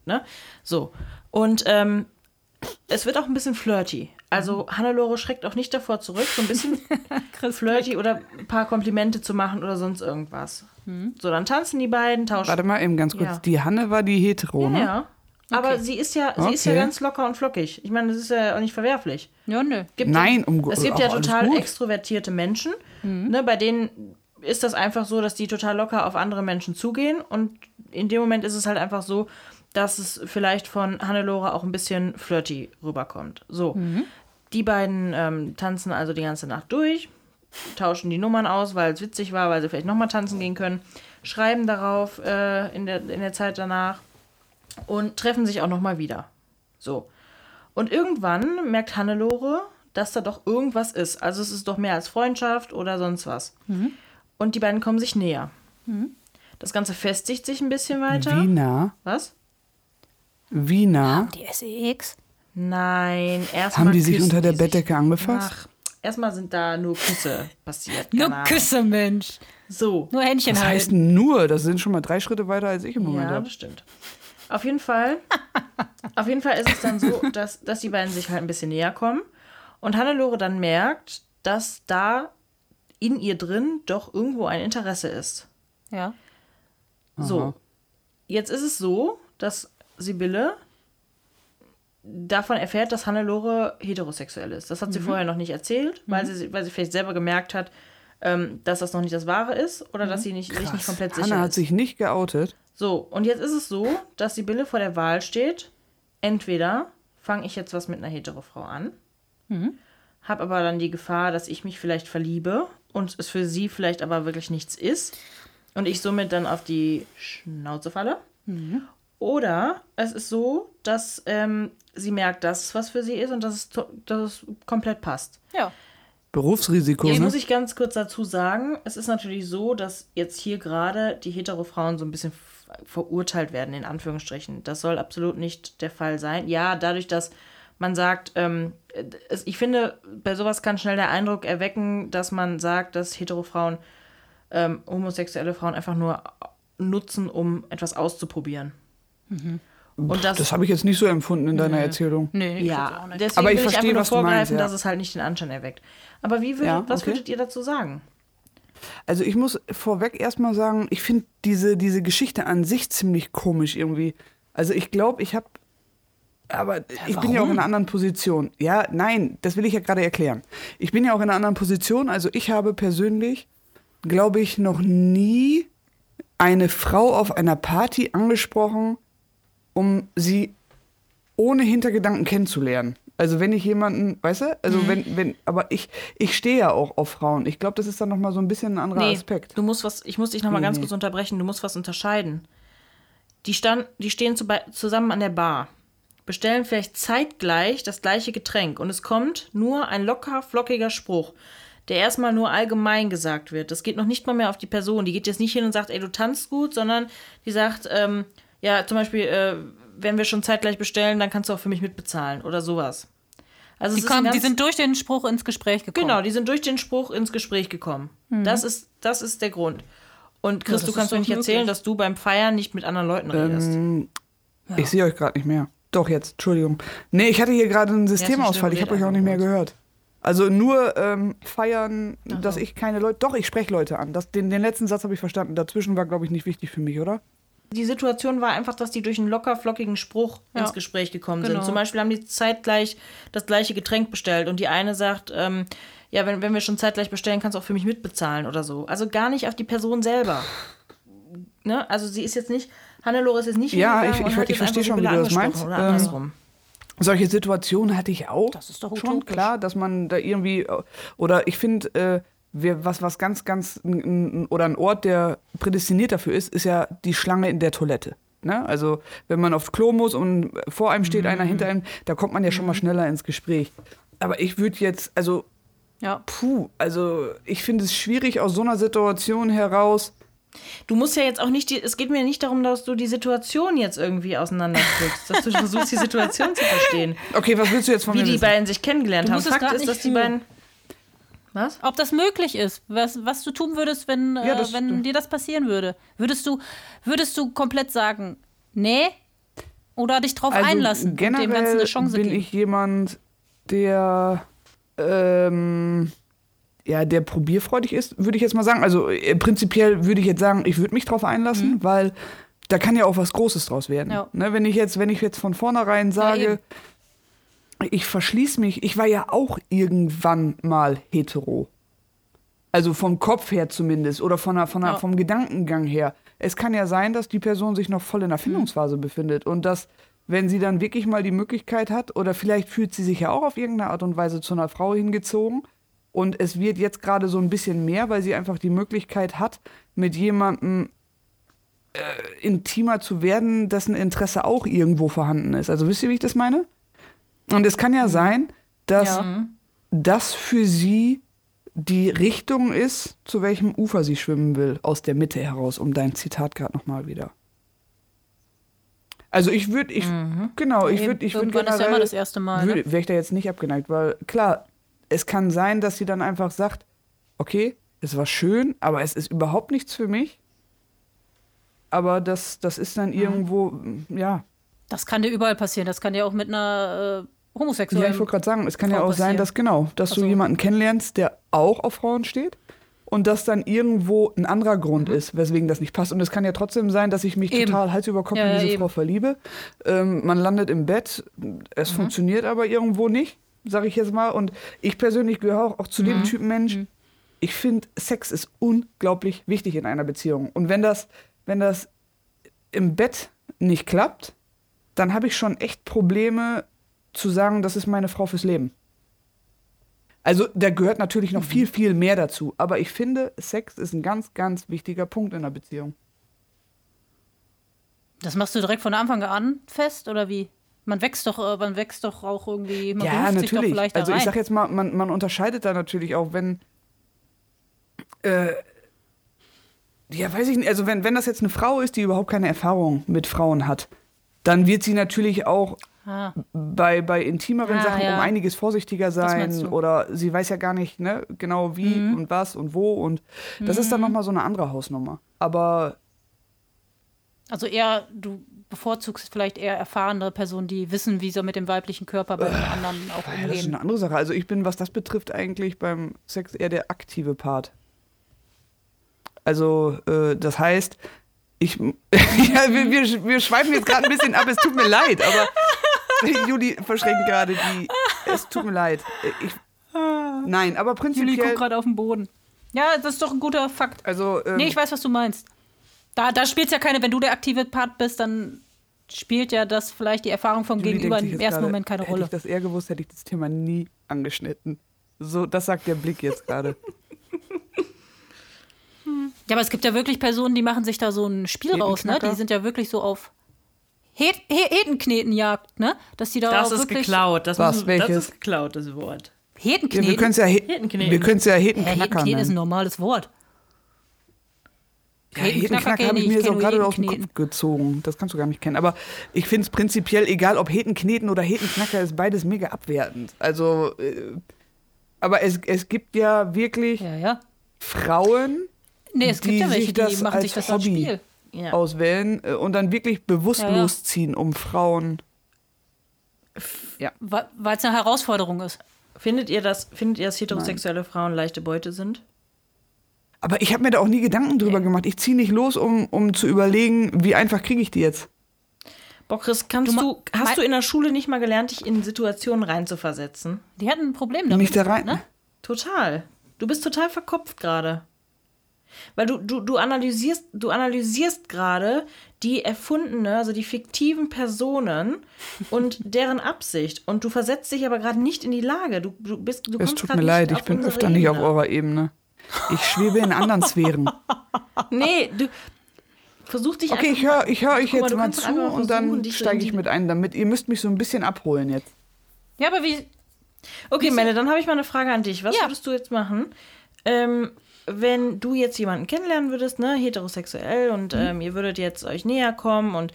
ne? So. Und ähm, es wird auch ein bisschen flirty. Also Hannelore schreckt auch nicht davor zurück, so ein bisschen [LAUGHS] flirty oder ein paar Komplimente zu machen oder sonst irgendwas. So, dann tanzen die beiden, tauschen. Warte mal eben ganz kurz. Ja. Die Hanne war die Hetero, ja, ne? ja. Aber sie ist ja, sie ist ja Okay. ganz locker und flockig. Ich meine, das ist ja auch nicht verwerflich. Ja, nö. Gibt Nein, um Es gibt ja total extrovertierte Menschen, Mhm. ne, bei denen ist das einfach so, dass die total locker auf andere Menschen zugehen und in dem Moment ist es halt einfach so, dass es vielleicht von Hannelore auch ein bisschen flirty rüberkommt. So, Mhm. die beiden ähm, tanzen also die ganze Nacht durch, tauschen die Nummern aus, weil es witzig war, weil sie vielleicht nochmal tanzen gehen können, schreiben darauf äh, in, der, in der Zeit danach und treffen sich auch nochmal wieder. So. Und irgendwann merkt Hannelore, dass da doch irgendwas ist. Also es ist doch mehr als Freundschaft oder sonst was. und die beiden kommen sich näher. Das Ganze festigt sich ein bisschen weiter. Wie nah? Was? Wie nah? Die SEX? Nein, erstmal Haben die sich unter der. Bettdecke angefasst? Ach, erstmal sind da nur Küsse passiert. Nur Ahnung. Küsse, Mensch. So. Nur Händchen heißt halten. nur? Das sind schon mal drei Schritte weiter als ich im Moment Ja, habe. das stimmt. Auf jeden Fall, [LAUGHS] auf jeden Fall ist es dann so, dass, dass die beiden sich halt ein bisschen näher kommen und Hannelore dann merkt, dass da in ihr drin doch irgendwo ein Interesse ist. Ja. So, jetzt ist es so, dass Sibylle davon erfährt, dass Hannelore heterosexuell ist. Das hat sie vorher noch nicht erzählt, weil, sie, weil sie vielleicht selber gemerkt hat, ähm, dass das noch nicht das Wahre ist oder dass sie nicht, sich nicht komplett sicher Hanna hat ist. sich nicht geoutet. So, und jetzt ist es so, dass Sibylle vor der Wahl steht. Entweder fange ich jetzt was mit einer Hetero-Frau an, habe aber dann die Gefahr, dass ich mich vielleicht verliebe und es für sie vielleicht aber wirklich nichts ist und ich somit dann auf die Schnauze falle. Oder es ist so, dass ähm, sie merkt, dass es was für sie ist und dass es, dass es komplett passt. Ja. Berufsrisiko, Jetzt ne? muss ich ganz kurz dazu sagen, es ist natürlich so, dass jetzt hier gerade die hetero-Frauen so ein bisschen verurteilt werden, in Anführungsstrichen. Das soll absolut nicht der Fall sein. Ja, dadurch, dass man sagt, ähm, es, ich finde, bei sowas kann schnell der Eindruck erwecken, dass man sagt, dass hetero-Frauen ähm, homosexuelle Frauen einfach nur nutzen, um etwas auszuprobieren. Und das, Das habe ich jetzt nicht so empfunden in deiner Erzählung. Nee, ich ja, find's auch nicht. deswegen Aber ich will ich verstehe, einfach nur was du meinst, vorgreifen, ja. dass es halt nicht den Anschein erweckt. Aber wie würdet, Ja, was okay. würdet ihr dazu sagen? Also ich muss vorweg erstmal sagen, ich finde diese, diese Geschichte an sich ziemlich komisch irgendwie. Also ich glaube, ich habe, aber ich bin ja auch in einer anderen Position. Ja, nein, das will ich ja gerade erklären. Ich bin ja auch in einer anderen Position. Also ich habe persönlich, glaube ich, noch nie eine Frau auf einer Party angesprochen, um sie ohne Hintergedanken kennenzulernen. Also wenn ich jemanden, weißt du, also wenn, wenn, aber ich, ich stehe ja auch auf Frauen. Ich glaube, das ist dann nochmal so ein bisschen ein anderer Aspekt. Du musst was, ich muss dich noch mal ganz Nee. kurz unterbrechen, du musst was unterscheiden. Die, stand, die stehen zu, zusammen an der Bar, bestellen vielleicht zeitgleich das gleiche Getränk und es kommt nur ein locker, flockiger Spruch, der erstmal nur allgemein gesagt wird. Das geht noch nicht mal mehr auf die Person. Die geht jetzt nicht hin und sagt, ey, du tanzt gut, sondern die sagt, ähm, ja, zum Beispiel, äh, wenn wir schon zeitgleich bestellen, dann kannst du auch für mich mitbezahlen oder sowas. Also Die, kommen, die sind durch den Spruch ins Gespräch gekommen. Genau, die sind durch den Spruch ins Gespräch gekommen. Das, ist, das ist der Grund. Und Chris, das du kannst doch mir nicht erzählen, möglich. dass du beim Feiern nicht mit anderen Leuten redest. Ähm, Ich sehe euch gerade nicht mehr. Doch, jetzt, Entschuldigung. Nee, ich hatte hier gerade einen Systemausfall. Ich habe euch auch nicht mehr gehört. Also nur ähm, feiern, dass ich keine Leute. Doch, ich spreche Leute an. Das, den, den letzten Satz habe ich verstanden. Dazwischen war, glaube ich, nicht wichtig für mich, oder? Die Situation war einfach, dass die durch einen locker flockigen Spruch Ja. ins Gespräch gekommen Genau. sind. Zum Beispiel haben die zeitgleich das gleiche Getränk bestellt und die eine sagt, ähm, ja, wenn, wenn wir schon zeitgleich bestellen, kannst du auch für mich mitbezahlen oder so. Also gar nicht auf die Person selber. Ne? Also sie ist jetzt nicht, Hannelore ist jetzt nicht Ja, ich- ich- ich verstehe schon, wie du das meinst. Oder Ähm, andersrum. Solche Situationen hatte ich auch. Das ist doch schon utopisch. klar, dass man da irgendwie oder ich finde, äh, wer- was was ganz ganz n- n- oder ein Ort, der prädestiniert dafür ist, ist ja die Schlange in der Toilette. Ne? Also wenn man aufs Klo muss und vor einem steht einer hinter einem, da kommt man ja schon mal schneller ins Gespräch. Aber ich würde jetzt, also Ja. puh, also ich finde es schwierig aus so einer Situation heraus. Du musst ja jetzt auch nicht, die, es geht mir nicht darum, dass du die Situation jetzt irgendwie auseinanderdrückst, dass du versuchst, die Situation zu verstehen. [LAUGHS] Okay, was willst du jetzt von Wie mir die wissen? beiden sich kennengelernt Du haben. Fakt ist, dass die beiden. Was? Ob das möglich ist, was, was du tun würdest, wenn, Ja, äh, das- wenn dir das passieren würde. Würdest du, würdest du komplett sagen, nee? Oder dich drauf einlassen und dem Ganzen Also generell eine Chance bin geben? ich jemand, der ähm, ja, der probierfreudig ist, würde ich jetzt mal sagen. Also äh, prinzipiell würde ich jetzt sagen, ich würde mich drauf einlassen, weil da kann ja auch was Großes draus werden. Mhm. Ja. Ne, wenn ich jetzt, wenn ich jetzt von vornherein sage, ich verschließe mich, ich war ja auch irgendwann mal hetero. Also vom Kopf her zumindest oder von der, von der, Ja. vom Gedankengang her. Es kann ja sein, dass die Person sich noch voll in der Findungsphase befindet und dass, wenn sie dann wirklich mal die Möglichkeit hat, oder vielleicht fühlt sie sich ja auch auf irgendeine Art und Weise zu einer Frau hingezogen und es wird jetzt gerade so ein bisschen mehr, weil sie einfach die Möglichkeit hat, mit jemandem äh, intimer zu werden, dessen Interesse auch irgendwo vorhanden ist. Also wisst ihr, wie ich das meine? Und es kann ja sein, dass Ja. das für sie die Richtung ist, zu welchem Ufer sie schwimmen will, aus der Mitte heraus, um dein Zitat gerade nochmal wieder. Also ich würde, ich, genau, ich würde, ich würde ist ja immer das erste Mal. Ne? wäre ich da jetzt nicht abgeneigt, weil klar, es kann sein, dass sie dann einfach sagt, okay, es war schön, aber es ist überhaupt nichts für mich. Aber das, das ist Mhm. dann irgendwo, ja. Das kann dir überall passieren. Das kann dir auch mit einer äh, homosexuellen. Ja, ich wollte gerade sagen, es kann ja Frau auch sein, dass genau, dass Ach du jemanden kennenlernst, der auch auf Frauen steht und dass dann irgendwo ein anderer Grund ist, weswegen das nicht passt. Und es kann ja trotzdem sein, dass ich mich Mhm. Eben. total Hals über Kopf Ja, in ja, diese eben. Frau verliebe. Ähm, man landet im Bett, es funktioniert aber irgendwo nicht, sage ich jetzt mal. Und ich persönlich gehöre auch, auch zu Mhm. dem Typen Mensch. Ich finde, Sex ist unglaublich wichtig in einer Beziehung. Und wenn das, wenn das im Bett nicht klappt, dann habe ich schon echt Probleme zu sagen, das ist meine Frau fürs Leben. Also da gehört natürlich noch viel, viel mehr dazu. Aber ich finde, Sex ist ein ganz, ganz wichtiger Punkt in einer Beziehung. Das machst du direkt von Anfang an fest oder wie? Man wächst doch, äh, man wächst doch auch irgendwie, man ja, beruft sich doch natürlich. Also ich sag jetzt mal, man, man unterscheidet da natürlich auch, wenn äh, ja, weiß ich nicht, also wenn, wenn das jetzt eine Frau ist, die überhaupt keine Erfahrung mit Frauen hat, dann wird sie natürlich auch ah, bei, bei intimeren Ah, Sachen ja. um einiges vorsichtiger sein oder sie weiß ja gar nicht ne, genau wie Mhm. und was und wo und das ist dann nochmal so eine andere Hausnummer. Aber also eher, du bevorzugst vielleicht eher erfahrene Personen, die wissen, wie sie mit dem weiblichen Körper bei den anderen auch ja, das ist umgehen. eine andere Sache. Also ich bin, was das betrifft, eigentlich beim Sex eher der aktive Part. Also äh, das heißt, ich [LAUGHS] ja, wir, wir, wir schweifen jetzt gerade ein bisschen ab, es tut mir leid, aber [LAUGHS] Juli verschränkt gerade die. Es tut mir leid. Ich, nein, aber Juli prinzipiell. guckt gerade auf den Boden. Ja, das ist doch ein guter Fakt. Also, ähm, Nee, ich weiß, was du meinst. Da, da spielt ja keine, wenn du der aktive Part bist, dann spielt ja das vielleicht die Erfahrung vom Juli Gegenüber im ersten Moment keine Hätte Rolle. ich das eher gewusst, hätte ich das Thema nie angeschnitten. So, das sagt der Blick jetzt gerade. [LAUGHS] Ja, aber es gibt ja wirklich Personen, die machen sich da so ein Spiel raus, ne? Die sind ja wirklich so auf Het He Hetenknetenjagd, ne? Dass die da Das auch ist wirklich geklaut. Das, Was? müssen- Welches? das ist geklaut, das Wort. Ja, wir Hetenkneten. können es ja, he Hetenkneten. wir ja Hetenknacker Hetenkneten ist ein normales Wort. Ja, Hetenknacker habe ich mir ich jetzt auch gerade aus dem Hetenkneten. Kopf gezogen. Das kannst du gar nicht kennen. Aber ich finde es prinzipiell, egal ob Hetenkneten oder Hetenknacker, ist beides mega abwertend. Also, äh, aber es, es gibt ja wirklich Ja, ja. Frauen, Nee, es Die gibt ja welche, sich die das machen sich als das als Hobby Spiel. Ja. auswählen äh, und dann wirklich bewusst Ja, ja. losziehen, um Frauen. Weil es eine Herausforderung ist. Findet ihr das, findet ihr, dass heterosexuelle Frauen leichte Beute sind? Aber ich habe mir da auch nie Gedanken drüber gemacht. Ich ziehe nicht los, um, um zu überlegen, wie einfach kriege ich die jetzt. Boah, Chris, kannst Du du, hast du in der Schule nicht mal gelernt, dich in Situationen reinzuversetzen? Die hatten ein Problem damit. Mich da rein. Ne? Total. Du bist total verkopft gerade. Weil du, du, du analysierst, du analysierst gerade die erfundene, also die fiktiven Personen [LAUGHS] und deren Absicht. Und du versetzt dich aber gerade nicht in die Lage. Du, du bist, du Es tut mir leid, ich bin öfter nicht auf Ebene. eurer Ebene. Ich schwebe in anderen Sphären. [LAUGHS] Nee, du versuch dich Okay, ich höre ich hör euch mal, jetzt mal kannst zu und dann steige ich mit ein, damit ihr müsst mich so ein bisschen abholen jetzt. Ja, aber wie. Okay, Melle, dann habe ich mal eine Frage an dich. Was Ja. würdest du jetzt machen, ähm, wenn du jetzt jemanden kennenlernen würdest, ne, heterosexuell, und Mhm. ähm, ihr würdet jetzt euch näher kommen und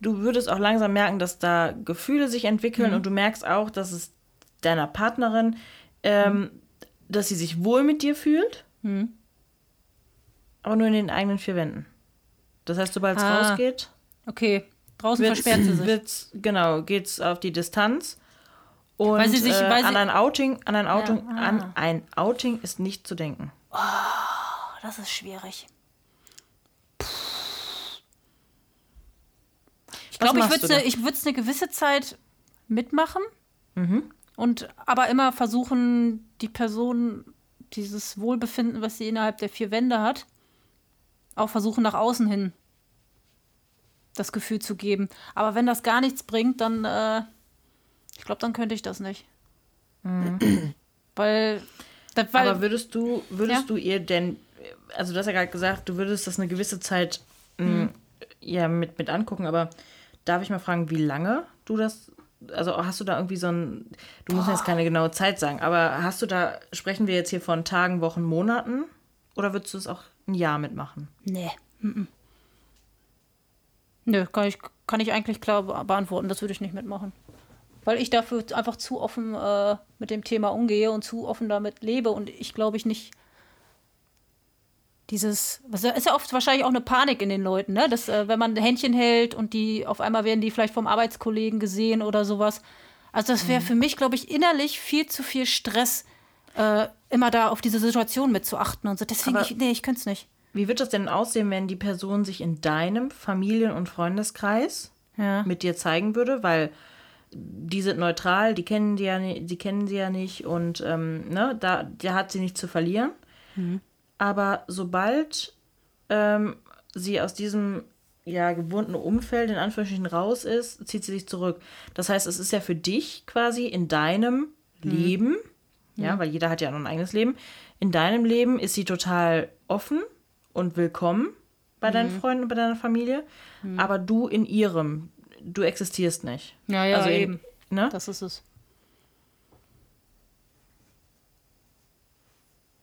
du würdest auch langsam merken, dass da Gefühle sich entwickeln Mhm. und du merkst auch, dass es deiner Partnerin, ähm, dass sie sich wohl mit dir fühlt, Mhm. aber nur in den eigenen vier Wänden. Das heißt, sobald es Ah. rausgeht, Okay, draußen wird's, versperrt sie sich. wird's, genau, geht's auf die Distanz. Und Weil sie sich- äh, weil sie- an ein Outing, an ein Outing, Ja, ah. an ein Outing ist nicht zu denken. Oh, das ist schwierig. Ich glaube, ich würde es eine gewisse Zeit mitmachen Mhm. und aber immer versuchen, die Person, dieses Wohlbefinden, was sie innerhalb der vier Wände hat, auch versuchen nach außen hin das Gefühl zu geben. Aber wenn das gar nichts bringt, dann, äh, ich glaube, dann könnte ich das nicht. Da, weil Mhm. Aber würdest du, würdest Ja. du ihr denn, also du hast ja gerade gesagt, du würdest das eine gewisse Zeit Mhm. mh, ja, mit, mit angucken, aber darf ich mal fragen, wie lange du das also hast du da irgendwie so ein, du musst mir jetzt keine genaue Zeit sagen, aber hast du da, sprechen wir jetzt hier von Tagen, Wochen, Monaten? Oder würdest du es auch ein Jahr mitmachen? Nee. mhm. Nö, kann ich, kann ich eigentlich klar be- beantworten. Das würde ich nicht mitmachen. Weil ich dafür einfach zu offen äh, mit dem Thema umgehe und zu offen damit lebe. Und ich glaube ich nicht. Dieses, was ist ja oft wahrscheinlich auch eine Panik in den Leuten, ne? Dass, äh, wenn man Händchen hält und die auf einmal werden die vielleicht vom Arbeitskollegen gesehen oder sowas. Also, das wäre für mich, glaube ich, innerlich viel zu viel Stress, äh, immer da auf diese Situation mitzuachten und so. Deswegen, Aber- ich, nee, ich könnte es nicht. Wie wird das denn aussehen, wenn die Person sich in deinem Familien- und Freundeskreis Ja. mit dir zeigen würde? Weil die sind neutral, die kennen die ja, die kennen sie ja nicht und ähm, ne, da, da hat sie nichts zu verlieren. Aber sobald ähm, sie aus diesem ja, gewohnten Umfeld in Anführungsstrichen raus ist, zieht sie sich zurück. Das heißt, es ist ja für dich quasi in deinem Leben, ja, weil jeder hat ja noch ein eigenes Leben, in deinem Leben ist sie total offen und willkommen bei deinen Freunden und bei deiner Familie, aber du in ihrem, du existierst nicht. Ja, ja, also in- eben. Ne? Das ist es.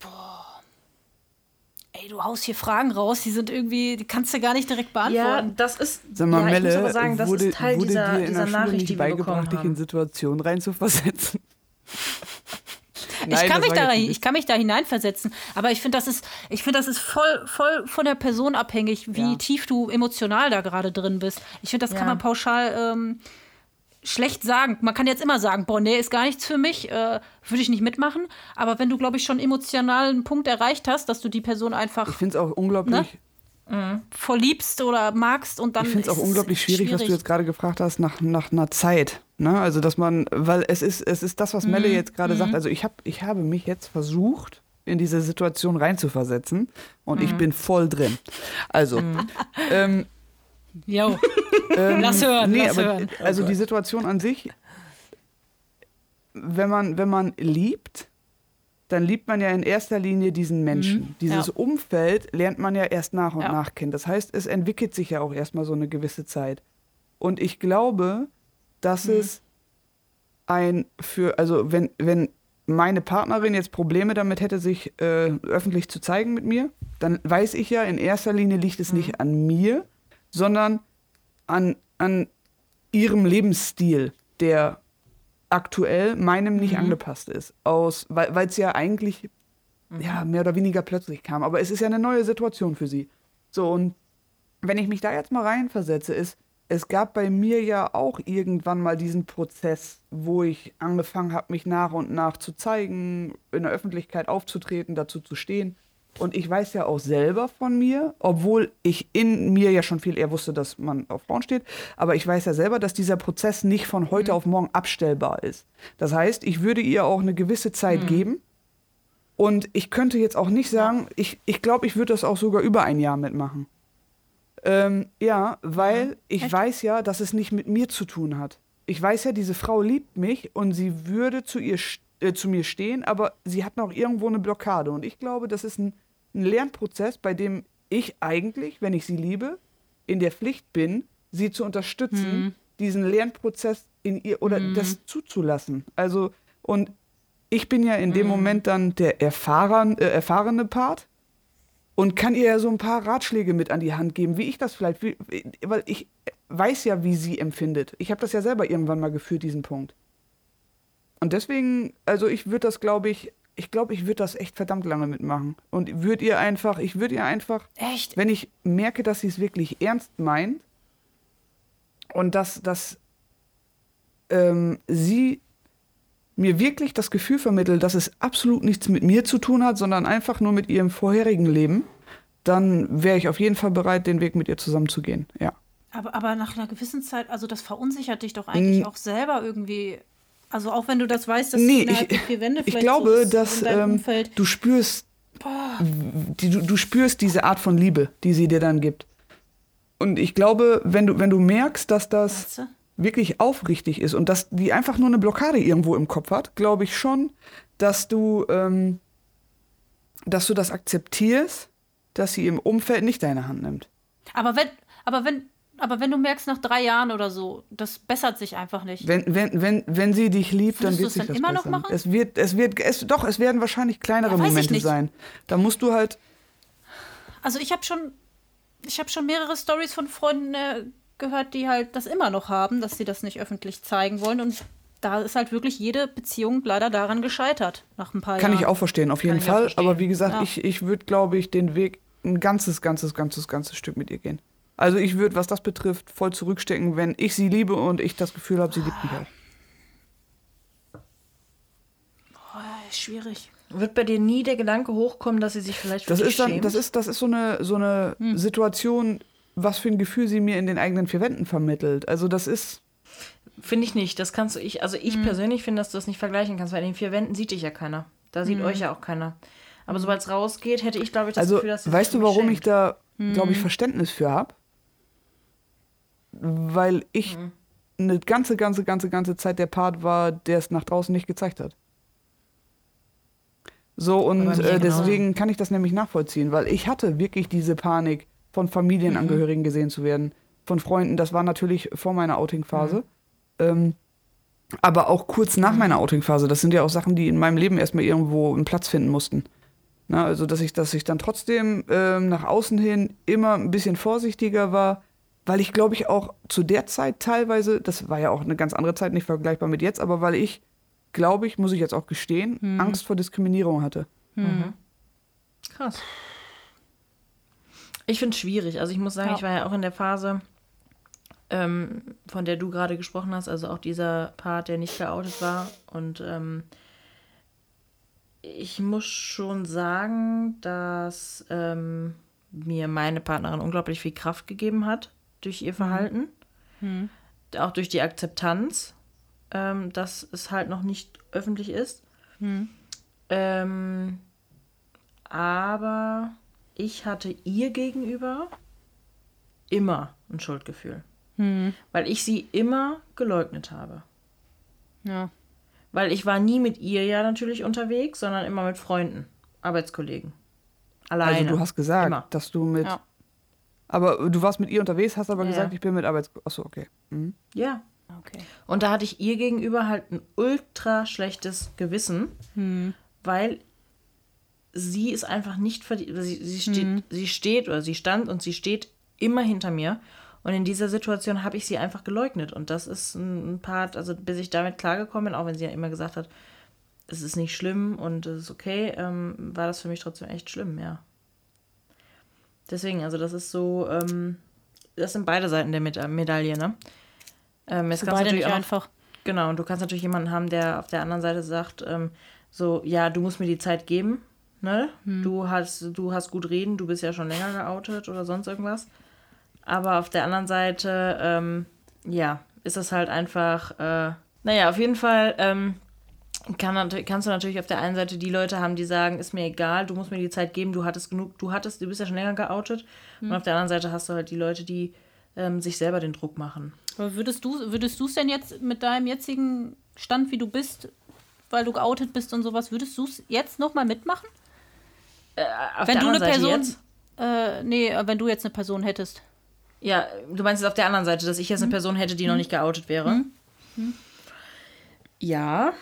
Boah. Ey, du haust hier Fragen raus, die sind irgendwie, die kannst du gar nicht direkt Ja, beantworten. das ist. Sag mal, ja, ich Melle, muss aber sagen, das wurde, ist Teil wurde dieser, dir in dieser der Schule Nachricht, nicht die wir bekommen beigebracht, dich in. Situationen reinzuversetzen? Ich, Nein, kann das mich da, ich kann mich da hineinversetzen, aber ich finde, das ist, ich finde, das ist voll, voll von der Person abhängig, wie Ja. tief du emotional da gerade drin bist. Ich finde, das kann Ja. man pauschal ähm, schlecht sagen. Man kann jetzt immer sagen, boah, nee, ist gar nichts für mich, äh, würde ich nicht mitmachen. Aber wenn du, glaube ich, schon emotionalen Punkt erreicht hast, dass du die Person Ich einfach finde es auch unglaublich, verliebst oder magst und dann ich finde es auch unglaublich schwierig, was du jetzt gerade gefragt hast, nach, nach einer Zeit. Ne? Also, dass man, weil es ist, es ist das, was Melle Mhm. jetzt gerade sagt. Also, ich, hab, ich habe mich jetzt versucht, in diese Situation reinzuversetzen und Mhm. ich bin voll drin. Also, [LAUGHS] ähm, Jo. Ähm, Lass hören, nee, lass aber, hören. Also die Situation an sich, wenn man, wenn man liebt, dann liebt man ja in erster Linie diesen Menschen. Dieses Ja. Umfeld lernt man ja erst nach und Ja. nach kennen. Das heißt, es entwickelt sich ja auch erstmal so eine gewisse Zeit. Und ich glaube, dass es ein für, also wenn, wenn meine Partnerin jetzt Probleme damit hätte, sich äh, öffentlich zu zeigen mit mir, dann weiß ich ja, in erster Linie liegt es nicht an mir, sondern an, an ihrem Lebensstil, der aktuell meinem nicht angepasst ist. Aus, weil es ja eigentlich ja, mehr oder weniger plötzlich kam. Aber es ist ja eine neue Situation für sie. So, und wenn ich mich da jetzt mal reinversetze, ist, es gab bei mir ja auch irgendwann mal diesen Prozess, wo ich angefangen habe, mich nach und nach zu zeigen, in der Öffentlichkeit aufzutreten, dazu zu stehen. Und ich weiß ja auch selber von mir, obwohl ich in mir ja schon viel eher wusste, dass man auf Frauen steht, aber ich weiß ja selber, dass dieser Prozess nicht von heute auf morgen abstellbar ist. Das heißt, ich würde ihr auch eine gewisse Zeit geben. Und ich könnte jetzt auch nicht sagen, ich, ich glaube, ich würde das auch sogar über ein Jahr mitmachen. Ähm, ja, weil ich weiß ja, dass es nicht mit mir zu tun hat. Ich weiß ja, diese Frau liebt mich und sie würde zu, ihr, st- äh, zu mir stehen, aber sie hat noch irgendwo eine Blockade. Und ich glaube, das ist ein, ein Lernprozess, bei dem ich eigentlich, wenn ich sie liebe, in der Pflicht bin, sie zu unterstützen, diesen Lernprozess in ihr oder das zuzulassen. Also, und ich bin ja in dem Moment dann der erfahren, äh, erfahrene Part und kann ihr ja so ein paar Ratschläge mit an die Hand geben, wie ich das vielleicht, wie, wie- weil ich weiß ja, wie sie empfindet. Ich habe das ja selber irgendwann mal gefühlt, diesen Punkt. Und deswegen, also ich würde das, glaube ich, ich glaube, ich würde das echt verdammt lange mitmachen. Und würde ihr einfach, ich würde ihr einfach, Echt? wenn ich merke, dass sie es wirklich ernst meint und dass, dass ähm, sie mir wirklich das Gefühl vermittelt, dass es absolut nichts mit mir zu tun hat, sondern einfach nur mit ihrem vorherigen Leben, dann wäre ich auf jeden Fall bereit, den Weg mit ihr zusammenzugehen. Ja. Aber, aber nach einer gewissen Zeit, also das verunsichert dich doch eigentlich Mm. auch selber irgendwie. Also auch wenn du das weißt, dass Nee, innerhalb ich, vier Wände ich vielleicht glaube, so dass ähm, du spürst, die, du, du spürst diese Art von Liebe, die sie dir dann gibt. Und ich glaube, wenn du, wenn du merkst, dass das du? wirklich aufrichtig ist und dass die einfach nur eine Blockade irgendwo im Kopf hat, glaube ich schon, dass du, ähm, dass du das akzeptierst, dass sie im Umfeld nicht deine Hand nimmt. Aber wenn, aber wenn, aber wenn du merkst, nach drei Jahren oder so, das bessert sich einfach nicht. Wenn, wenn, wenn, wenn sie dich liebt, dann Würdest wird es sich dann das immer noch bessern. machen? Es wird, es wird, es, doch, es werden wahrscheinlich kleinere Ja, Momente sein. Da musst du halt, Also ich habe schon, ich habe schon mehrere Stories von Freunden äh, gehört, die halt das immer noch haben, dass sie das nicht öffentlich zeigen wollen. Und da ist halt wirklich jede Beziehung leider daran gescheitert, nach ein paar kann Jahren. ich auch verstehen, auf jeden auch Fall. Aber wie gesagt, Ja. ich, ich würde, glaube ich, den Weg ein ganzes, ganzes, ganzes, ganzes Stück mit ihr gehen. Also ich würde, was das betrifft, voll zurückstecken, wenn ich sie liebe und ich das Gefühl habe, sie liebt mich auch. Oh, schwierig. Wird bei dir nie der Gedanke hochkommen, dass sie sich vielleicht für Das dich ist dann, schämt? das ist, das ist so eine, so eine Hm. Situation, was für ein Gefühl sie mir in den eigenen vier Wänden vermittelt. Also das ist, Finde ich nicht. Das kannst du ich, also ich Hm. persönlich finde, dass du das nicht vergleichen kannst, weil in den vier Wänden sieht dich ja keiner. Da sieht euch ja auch keiner. Aber sobald es rausgeht, hätte ich, glaube ich, das also Gefühl, dass sie weißt du, warum ich schämt. da, Hm. glaube ich, Verständnis für habe? Weil ich Hm. eine ganze, ganze, ganze, ganze Zeit der Part war, der es nach draußen nicht gezeigt hat. So, und äh, deswegen kann ich das nämlich nachvollziehen, weil ich hatte wirklich diese Panik, von Familienangehörigen Mhm. gesehen zu werden, von Freunden. Das war natürlich vor meiner Outing-Phase. Mhm. Ähm, aber auch kurz nach meiner Outing-Phase. Das sind ja auch Sachen, die in meinem Leben erstmal irgendwo einen Platz finden mussten. Na, also, dass ich, dass ich dann trotzdem ähm, nach außen hin immer ein bisschen vorsichtiger war, weil ich, glaube ich, auch zu der Zeit teilweise, das war ja auch eine ganz andere Zeit, nicht vergleichbar mit jetzt, aber weil ich, glaube ich, muss ich jetzt auch gestehen, Angst vor Diskriminierung hatte. Krass. Ich finde es schwierig. Also ich muss sagen, Ja. ich war ja auch in der Phase, ähm, von der du gerade gesprochen hast, also auch dieser Part, der nicht geoutet war. Und ähm, ich muss schon sagen, dass ähm, mir meine Partnerin unglaublich viel Kraft gegeben hat durch ihr Verhalten. Auch durch die Akzeptanz, ähm, dass es halt noch nicht öffentlich ist. Ähm, aber ich hatte ihr gegenüber immer ein Schuldgefühl. Weil ich sie immer geleugnet habe. Ja. Weil ich war nie mit ihr ja natürlich unterwegs, sondern immer mit Freunden, Arbeitskollegen. Alleine. Also du hast gesagt, Immer. dass du mit. Ja. Aber du warst mit ihr unterwegs, hast aber Ja, gesagt, ich bin mit Arbeits. Achso, okay. Mhm. Ja. Okay. Und da hatte ich ihr gegenüber halt ein ultra schlechtes Gewissen, weil sie ist einfach nicht verdient. Sie, sie, steht, sie steht oder sie stand und sie steht immer hinter mir. Und in dieser Situation habe ich sie einfach geleugnet. Und das ist ein ein Part, also bis ich damit klargekommen bin, auch wenn sie ja immer gesagt hat, es ist nicht schlimm und es ist okay, ähm, war das für mich trotzdem echt schlimm, ja. Deswegen, also das ist so, ähm, das sind beide Seiten der Meda- Medaille, ne? Ähm, jetzt Für kannst beide nicht auch einfach. Genau, und du kannst natürlich jemanden haben, der auf der anderen Seite sagt, ähm, so, ja, du musst mir die Zeit geben, ne? Du hast, du hast gut reden, du bist ja schon länger geoutet oder sonst irgendwas. Aber auf der anderen Seite, ähm, ja, ist das halt einfach, äh, naja, auf jeden Fall ähm, kann, kannst du natürlich auf der einen Seite die Leute haben, die sagen, ist mir egal, du musst mir die Zeit geben, du hattest genug, du hattest, du bist ja schon länger geoutet. Und auf der anderen Seite hast du halt die Leute, die ähm, sich selber den Druck machen. Aber würdest du würdest du es denn jetzt mit deinem jetzigen Stand, wie du bist, weil du geoutet bist und sowas, würdest du es jetzt nochmal mitmachen? Auf wenn du eine Seite Person. jetzt- Äh, nee, äh, wenn du jetzt eine Person hättest. Ja, du meinst jetzt auf der anderen Seite, dass ich jetzt eine Person hätte, die noch nicht geoutet wäre? Ja,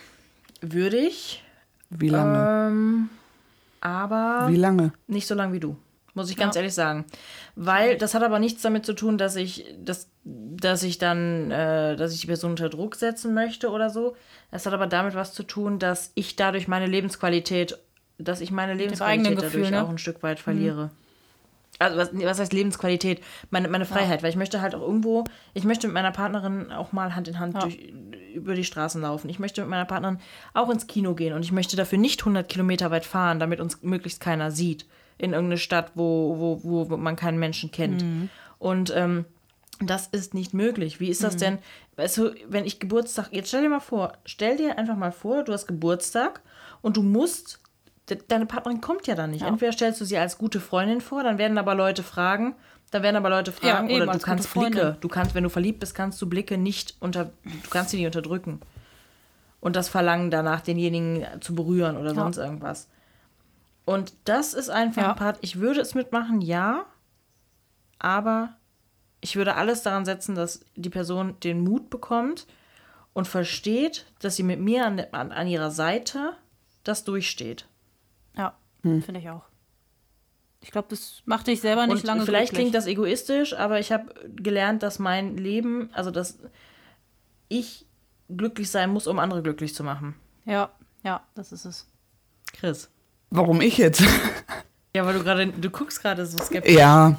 würde ich. Wie lange? Ähm, aber Wie lange? nicht so lange wie du. Muss ich ganz ehrlich sagen. Weil das hat aber nichts damit zu tun, dass ich, dass, dass ich dann, äh, dass ich die Person unter Druck setzen möchte oder so. Es hat aber damit was zu tun, dass ich dadurch meine Lebensqualität, dass ich meine Lebensqualität dadurch Gefühl, ne? auch ein Stück weit verliere. Also was, was heißt Lebensqualität? Meine, meine Freiheit, weil ich möchte halt auch irgendwo, ich möchte mit meiner Partnerin auch mal Hand in Hand durch, über die Straßen laufen. Ich möchte mit meiner Partnerin auch ins Kino gehen und ich möchte dafür nicht 100 Kilometer weit fahren, damit uns möglichst keiner sieht. In irgendeine Stadt, wo, wo, wo, man keinen Menschen kennt. Und ähm, das ist nicht möglich. Wie ist das denn? Weißt du, wenn ich Geburtstag, jetzt stell dir mal vor, stell dir einfach mal vor, du hast Geburtstag und du musst, deine Partnerin kommt ja dann nicht. Entweder stellst du sie als gute Freundin vor, dann werden aber Leute fragen, dann werden aber Leute fragen, eben, oder du kannst. Blicke, du kannst, wenn du verliebt bist, kannst du Blicke nicht unter, du kannst sie nicht unterdrücken. Und das Verlangen danach, denjenigen zu berühren oder sonst irgendwas. Und das ist einfach Ja. ein Part, ich würde es mitmachen, ja, aber Ich würde alles daran setzen, dass die Person den Mut bekommt und versteht, dass sie mit mir an, an, an ihrer Seite das durchsteht. Ja, finde ich auch. Ich glaube, das macht dich selber nicht und lange vielleicht glücklich. klingt das egoistisch, aber ich habe gelernt, dass mein Leben, also dass ich glücklich sein muss, um andere glücklich zu machen. Ja, ja, das ist es. Chris. Warum ich jetzt? [LAUGHS] Ja, weil du gerade, du guckst gerade so skeptisch. ja.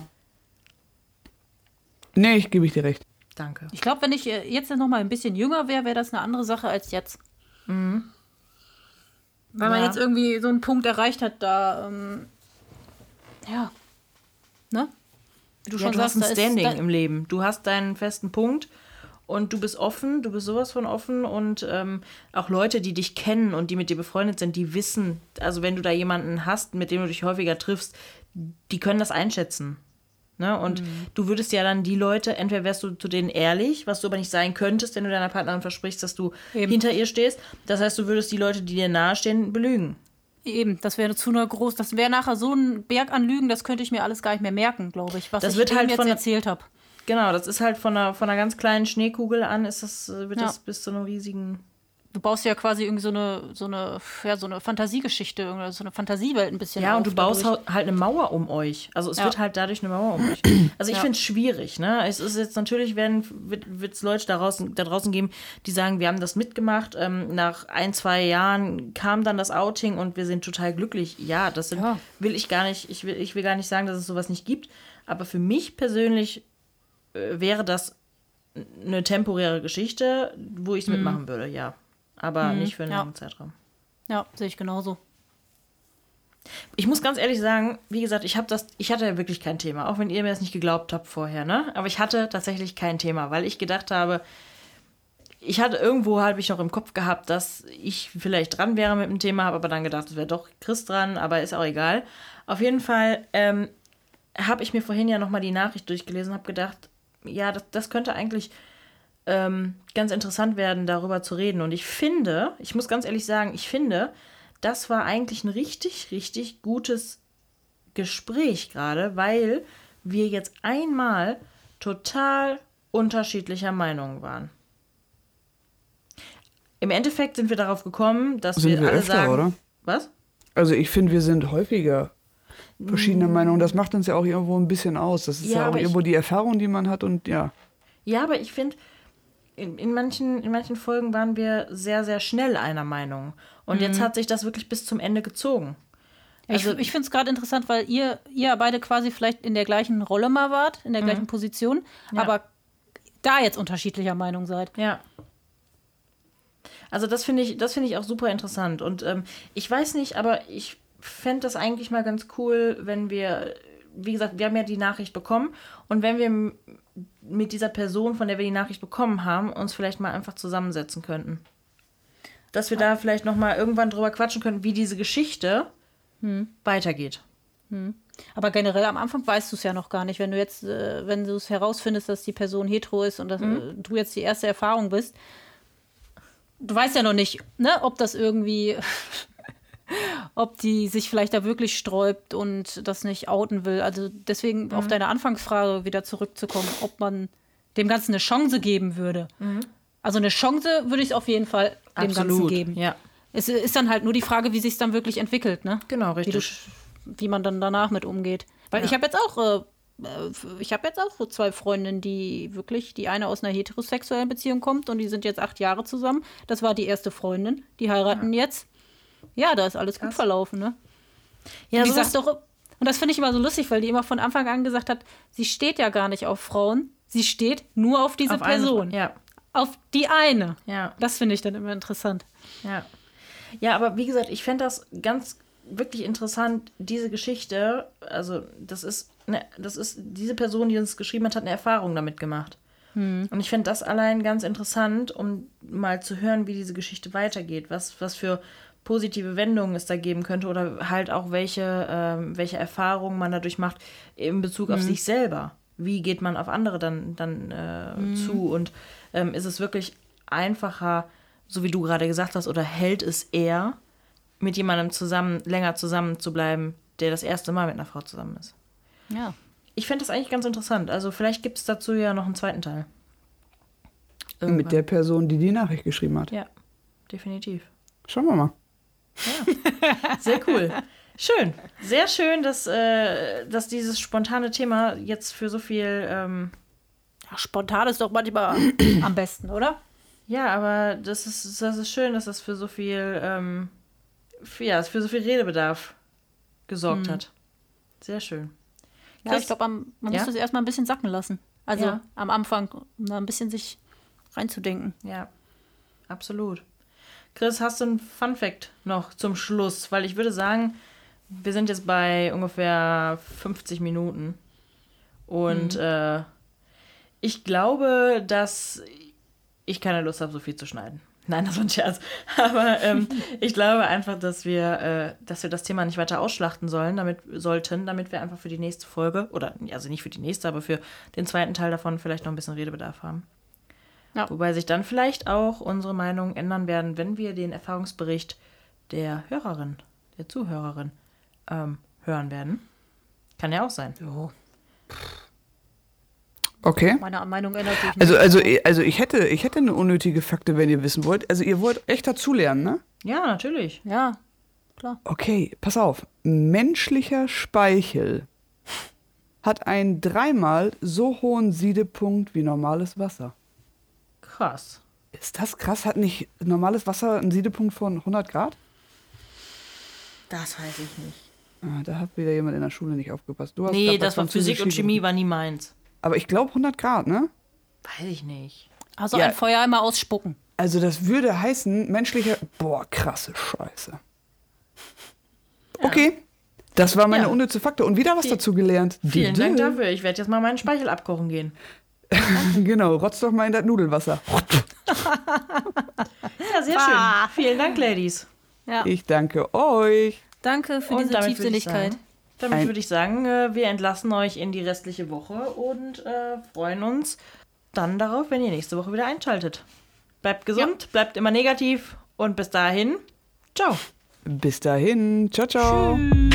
Nee, ich gebe ich dir recht. Danke. Ich glaube, wenn ich jetzt noch mal ein bisschen jünger wäre, wäre das eine andere Sache als jetzt. Weil man Ja. jetzt irgendwie so einen Punkt erreicht hat, da, ähm, ja, ne? Du Ja, schon du hast sagst, ein da ist- Standing im Leben. Du hast deinen festen Punkt und du bist offen, du bist sowas von offen und ähm, auch Leute, die dich kennen und die mit dir befreundet sind, die wissen, also wenn du da jemanden hast, mit dem du dich häufiger triffst, die können das einschätzen. Ne? Und Mhm. du würdest ja dann die Leute, entweder wärst du zu denen ehrlich, was du aber nicht sein könntest, wenn du deiner Partnerin versprichst, dass du Eben. hinter ihr stehst. Das heißt, du würdest die Leute, die dir nahestehen, belügen. Eben, das wäre zu einer groß, das wäre nachher so ein Berg an Lügen, das könnte ich mir alles gar nicht mehr merken, glaube ich, was Das ich wird halt jetzt von erzählt habe. Genau, das ist halt von einer, von einer ganz kleinen Schneekugel an, ist das, wird Ja. das bis zu einem riesigen Du baust ja quasi irgendwie so eine, so eine, ja, so eine Fantasiegeschichte, oder so eine Fantasiewelt ein bisschen Ja, und du baust dadurch. halt eine Mauer um euch. Also es Ja. wird halt dadurch eine Mauer um euch. [CLEARS THROAT] Also ich Ja. finde es schwierig. Ne? Es ist jetzt natürlich, werden, wird es Leute da draußen, da draußen geben, die sagen, wir haben das mitgemacht. Ähm, nach ein, zwei Jahren kam dann das Outing und wir sind total glücklich. Ja, das sind, Ja. will ich gar nicht, ich will, ich will gar nicht sagen, dass es sowas nicht gibt. Aber für mich persönlich äh, wäre das eine temporäre Geschichte, wo ich es mitmachen würde, ja. Aber nicht für einen Mhm. ja. langen Zeitraum. Ja, sehe ich genauso. Ich muss ganz ehrlich sagen, wie gesagt, ich habe das, ich hatte ja wirklich kein Thema, auch wenn ihr mir das nicht geglaubt habt vorher, ne? Aber ich hatte tatsächlich kein Thema, weil ich gedacht habe, ich hatte irgendwo habe ich noch im Kopf gehabt, dass ich vielleicht dran wäre mit dem Thema, habe aber dann gedacht, es wäre doch Chris dran, aber ist auch egal. Auf jeden Fall ähm, habe ich mir vorhin ja nochmal die Nachricht durchgelesen, habe gedacht, ja, das, das könnte eigentlich ähm, ganz interessant werden, darüber zu reden. Und ich finde, ich muss ganz ehrlich sagen, ich finde, das war eigentlich ein richtig, richtig gutes Gespräch gerade, weil wir jetzt einmal total unterschiedlicher Meinungen waren. Im Endeffekt sind wir darauf gekommen, dass Sind wir, wir alle öfter, sagen, oder? was? Also ich finde, wir sind häufiger verschiedener Meinungen. Das macht uns ja auch irgendwo ein bisschen aus. Das ist Ja, ja, auch aber ich- irgendwo die Erfahrung, die man hat und ja. Ja, aber ich finde, in, in, manchen, in manchen Folgen waren wir sehr, sehr schnell einer Meinung. Und jetzt Mhm. hat sich das wirklich bis zum Ende gezogen. Ich, Also- ich finde es gerade interessant, weil ihr, ihr beide quasi vielleicht in der gleichen Rolle mal wart, in der Mhm. gleichen Position, aber da jetzt unterschiedlicher Meinung seid. Ja. Also das finde ich, das finde ich auch super interessant. Und ähm, ich weiß nicht, aber ich fände das eigentlich mal ganz cool, wenn wir, wie gesagt, wir haben ja die Nachricht bekommen und wenn wir mit dieser Person, von der wir die Nachricht bekommen haben, uns vielleicht mal einfach zusammensetzen könnten. Dass wir da vielleicht noch mal irgendwann drüber quatschen könnten, wie diese Geschichte weitergeht. Aber generell am Anfang weißt du es ja noch gar nicht. Wenn du jetzt, äh, wenn du es herausfindest, dass die Person hetero ist und dass Mhm. äh, du jetzt die erste Erfahrung bist, du weißt ja noch nicht, ne, ob das irgendwie, ob die sich vielleicht da wirklich sträubt und das nicht outen will. Also deswegen Mhm. auf deine Anfangsfrage wieder zurückzukommen, ob man dem Ganzen eine Chance geben würde. Also eine Chance würde ich es auf jeden Fall dem Ganzen geben. Ja. Es ist dann halt nur die Frage, wie sich es dann wirklich entwickelt, ne? Genau, Wie, richtig. wie man dann danach mit umgeht. Weil ich habe jetzt auch, äh, ich habe jetzt auch so zwei Freundinnen, die wirklich, die eine aus einer heterosexuellen Beziehung kommt und die sind jetzt acht Jahre zusammen. Das war die erste Freundin. Die heiraten jetzt. Ja, da ist alles gut verlaufen, ne? Ja, die sowas- sagt doch, und das finde ich immer so lustig, weil die immer von Anfang an gesagt hat, sie steht ja gar nicht auf Frauen, sie steht nur auf diese auf eine- Person. Ja, Auf die eine. ja. Das finde ich dann immer interessant. Ja. Ja, aber wie gesagt, ich fände das ganz wirklich interessant, diese Geschichte, also das ist, ne, das ist, diese Person, die uns geschrieben hat, hat eine Erfahrung damit gemacht. Und ich fände das allein ganz interessant, um mal zu hören, wie diese Geschichte weitergeht, was, was für positive Wendungen es da geben könnte oder halt auch welche, ähm, welche Erfahrungen man dadurch macht in Bezug auf sich selber. Wie geht man auf andere dann, dann äh, zu und ähm, ist es wirklich einfacher, so wie du gerade gesagt hast, oder hält es eher, mit jemandem zusammen, länger zusammen zu bleiben, der das erste Mal mit einer Frau zusammen ist? Ja. ich fände das eigentlich ganz interessant. Also vielleicht gibt es dazu ja noch einen zweiten Teil. Mit der Person, die die Nachricht geschrieben hat. Ja, definitiv. Schauen wir mal. Sehr cool. Schön. Sehr schön, dass, äh, dass dieses spontane Thema jetzt für so viel. Ähm, Ja, spontan ist doch manchmal [CLEARS THROAT] am besten, oder? ja, aber das ist, das ist schön, dass das für so viel. Ähm, für, ja, für so viel Redebedarf gesorgt hat. Sehr schön. Ja, Chris? ich glaube, man Ja? muss das erstmal ein bisschen sacken lassen. Also Ja. am Anfang, um da ein bisschen sich reinzudenken. Ja, absolut. Chris, hast du einen Fun-Fact noch zum Schluss? Weil ich würde sagen, wir sind jetzt bei ungefähr 50 Minuten. Und äh, ich glaube, dass ich keine Lust habe, so viel zu schneiden. Nein, das war ein Scherz. [LAUGHS] Aber ähm, ich glaube einfach, dass wir, äh, dass wir das Thema nicht weiter ausschlachten sollen, damit sollten, damit wir einfach für die nächste Folge, oder also nicht für die nächste, aber für den zweiten Teil davon vielleicht noch ein bisschen Redebedarf haben. Ja. Wobei sich dann vielleicht auch unsere Meinungen ändern werden, wenn wir den Erfahrungsbericht der Hörerin, der Zuhörerin ähm, hören werden. Kann ja auch sein. Okay. Meine Meinung ändert sich nicht. Also, also, also ich hätte, ich hätte eine unnötige Fakte, wenn ihr wissen wollt. Also ihr wollt echt dazulernen, ne? Ja, natürlich. ja, klar. Okay, pass auf. Menschlicher Speichel hat einen dreimal so hohen Siedepunkt wie normales Wasser. Krass. Ist das krass? Hat nicht normales Wasser einen Siedepunkt von 100 Grad? Das weiß ich nicht. Ah, da hat wieder jemand in der Schule nicht aufgepasst. Du hast Nee, das war Physik und Chemie- war nie meins. Aber ich glaube 100 Grad, ne? Weiß ich nicht. Also Ja. ein Feuer immer ausspucken. Also das würde heißen, menschlicher... Boah, krasse Scheiße. Okay, das war meine Ja. unnütze Fakte. Und wieder was dazu gelernt. Vielen Dank dafür. Ich werde jetzt mal meinen Speichel abkochen gehen. [LAUGHS] Genau, rotz doch mal in das Nudelwasser. [LAUGHS] Ja, sehr Ah. schön. Vielen Dank, Ladies. Ja. Ich danke euch. Danke für Und diese damit würde ich Tiefsinnigkeit. sagen, damit würde ich sagen, äh, wir entlassen euch in die restliche Woche und äh, freuen uns dann darauf, wenn ihr nächste Woche wieder einschaltet. Bleibt gesund, bleibt immer negativ und bis dahin, ciao. Bis dahin. Ciao, ciao. Tschüss.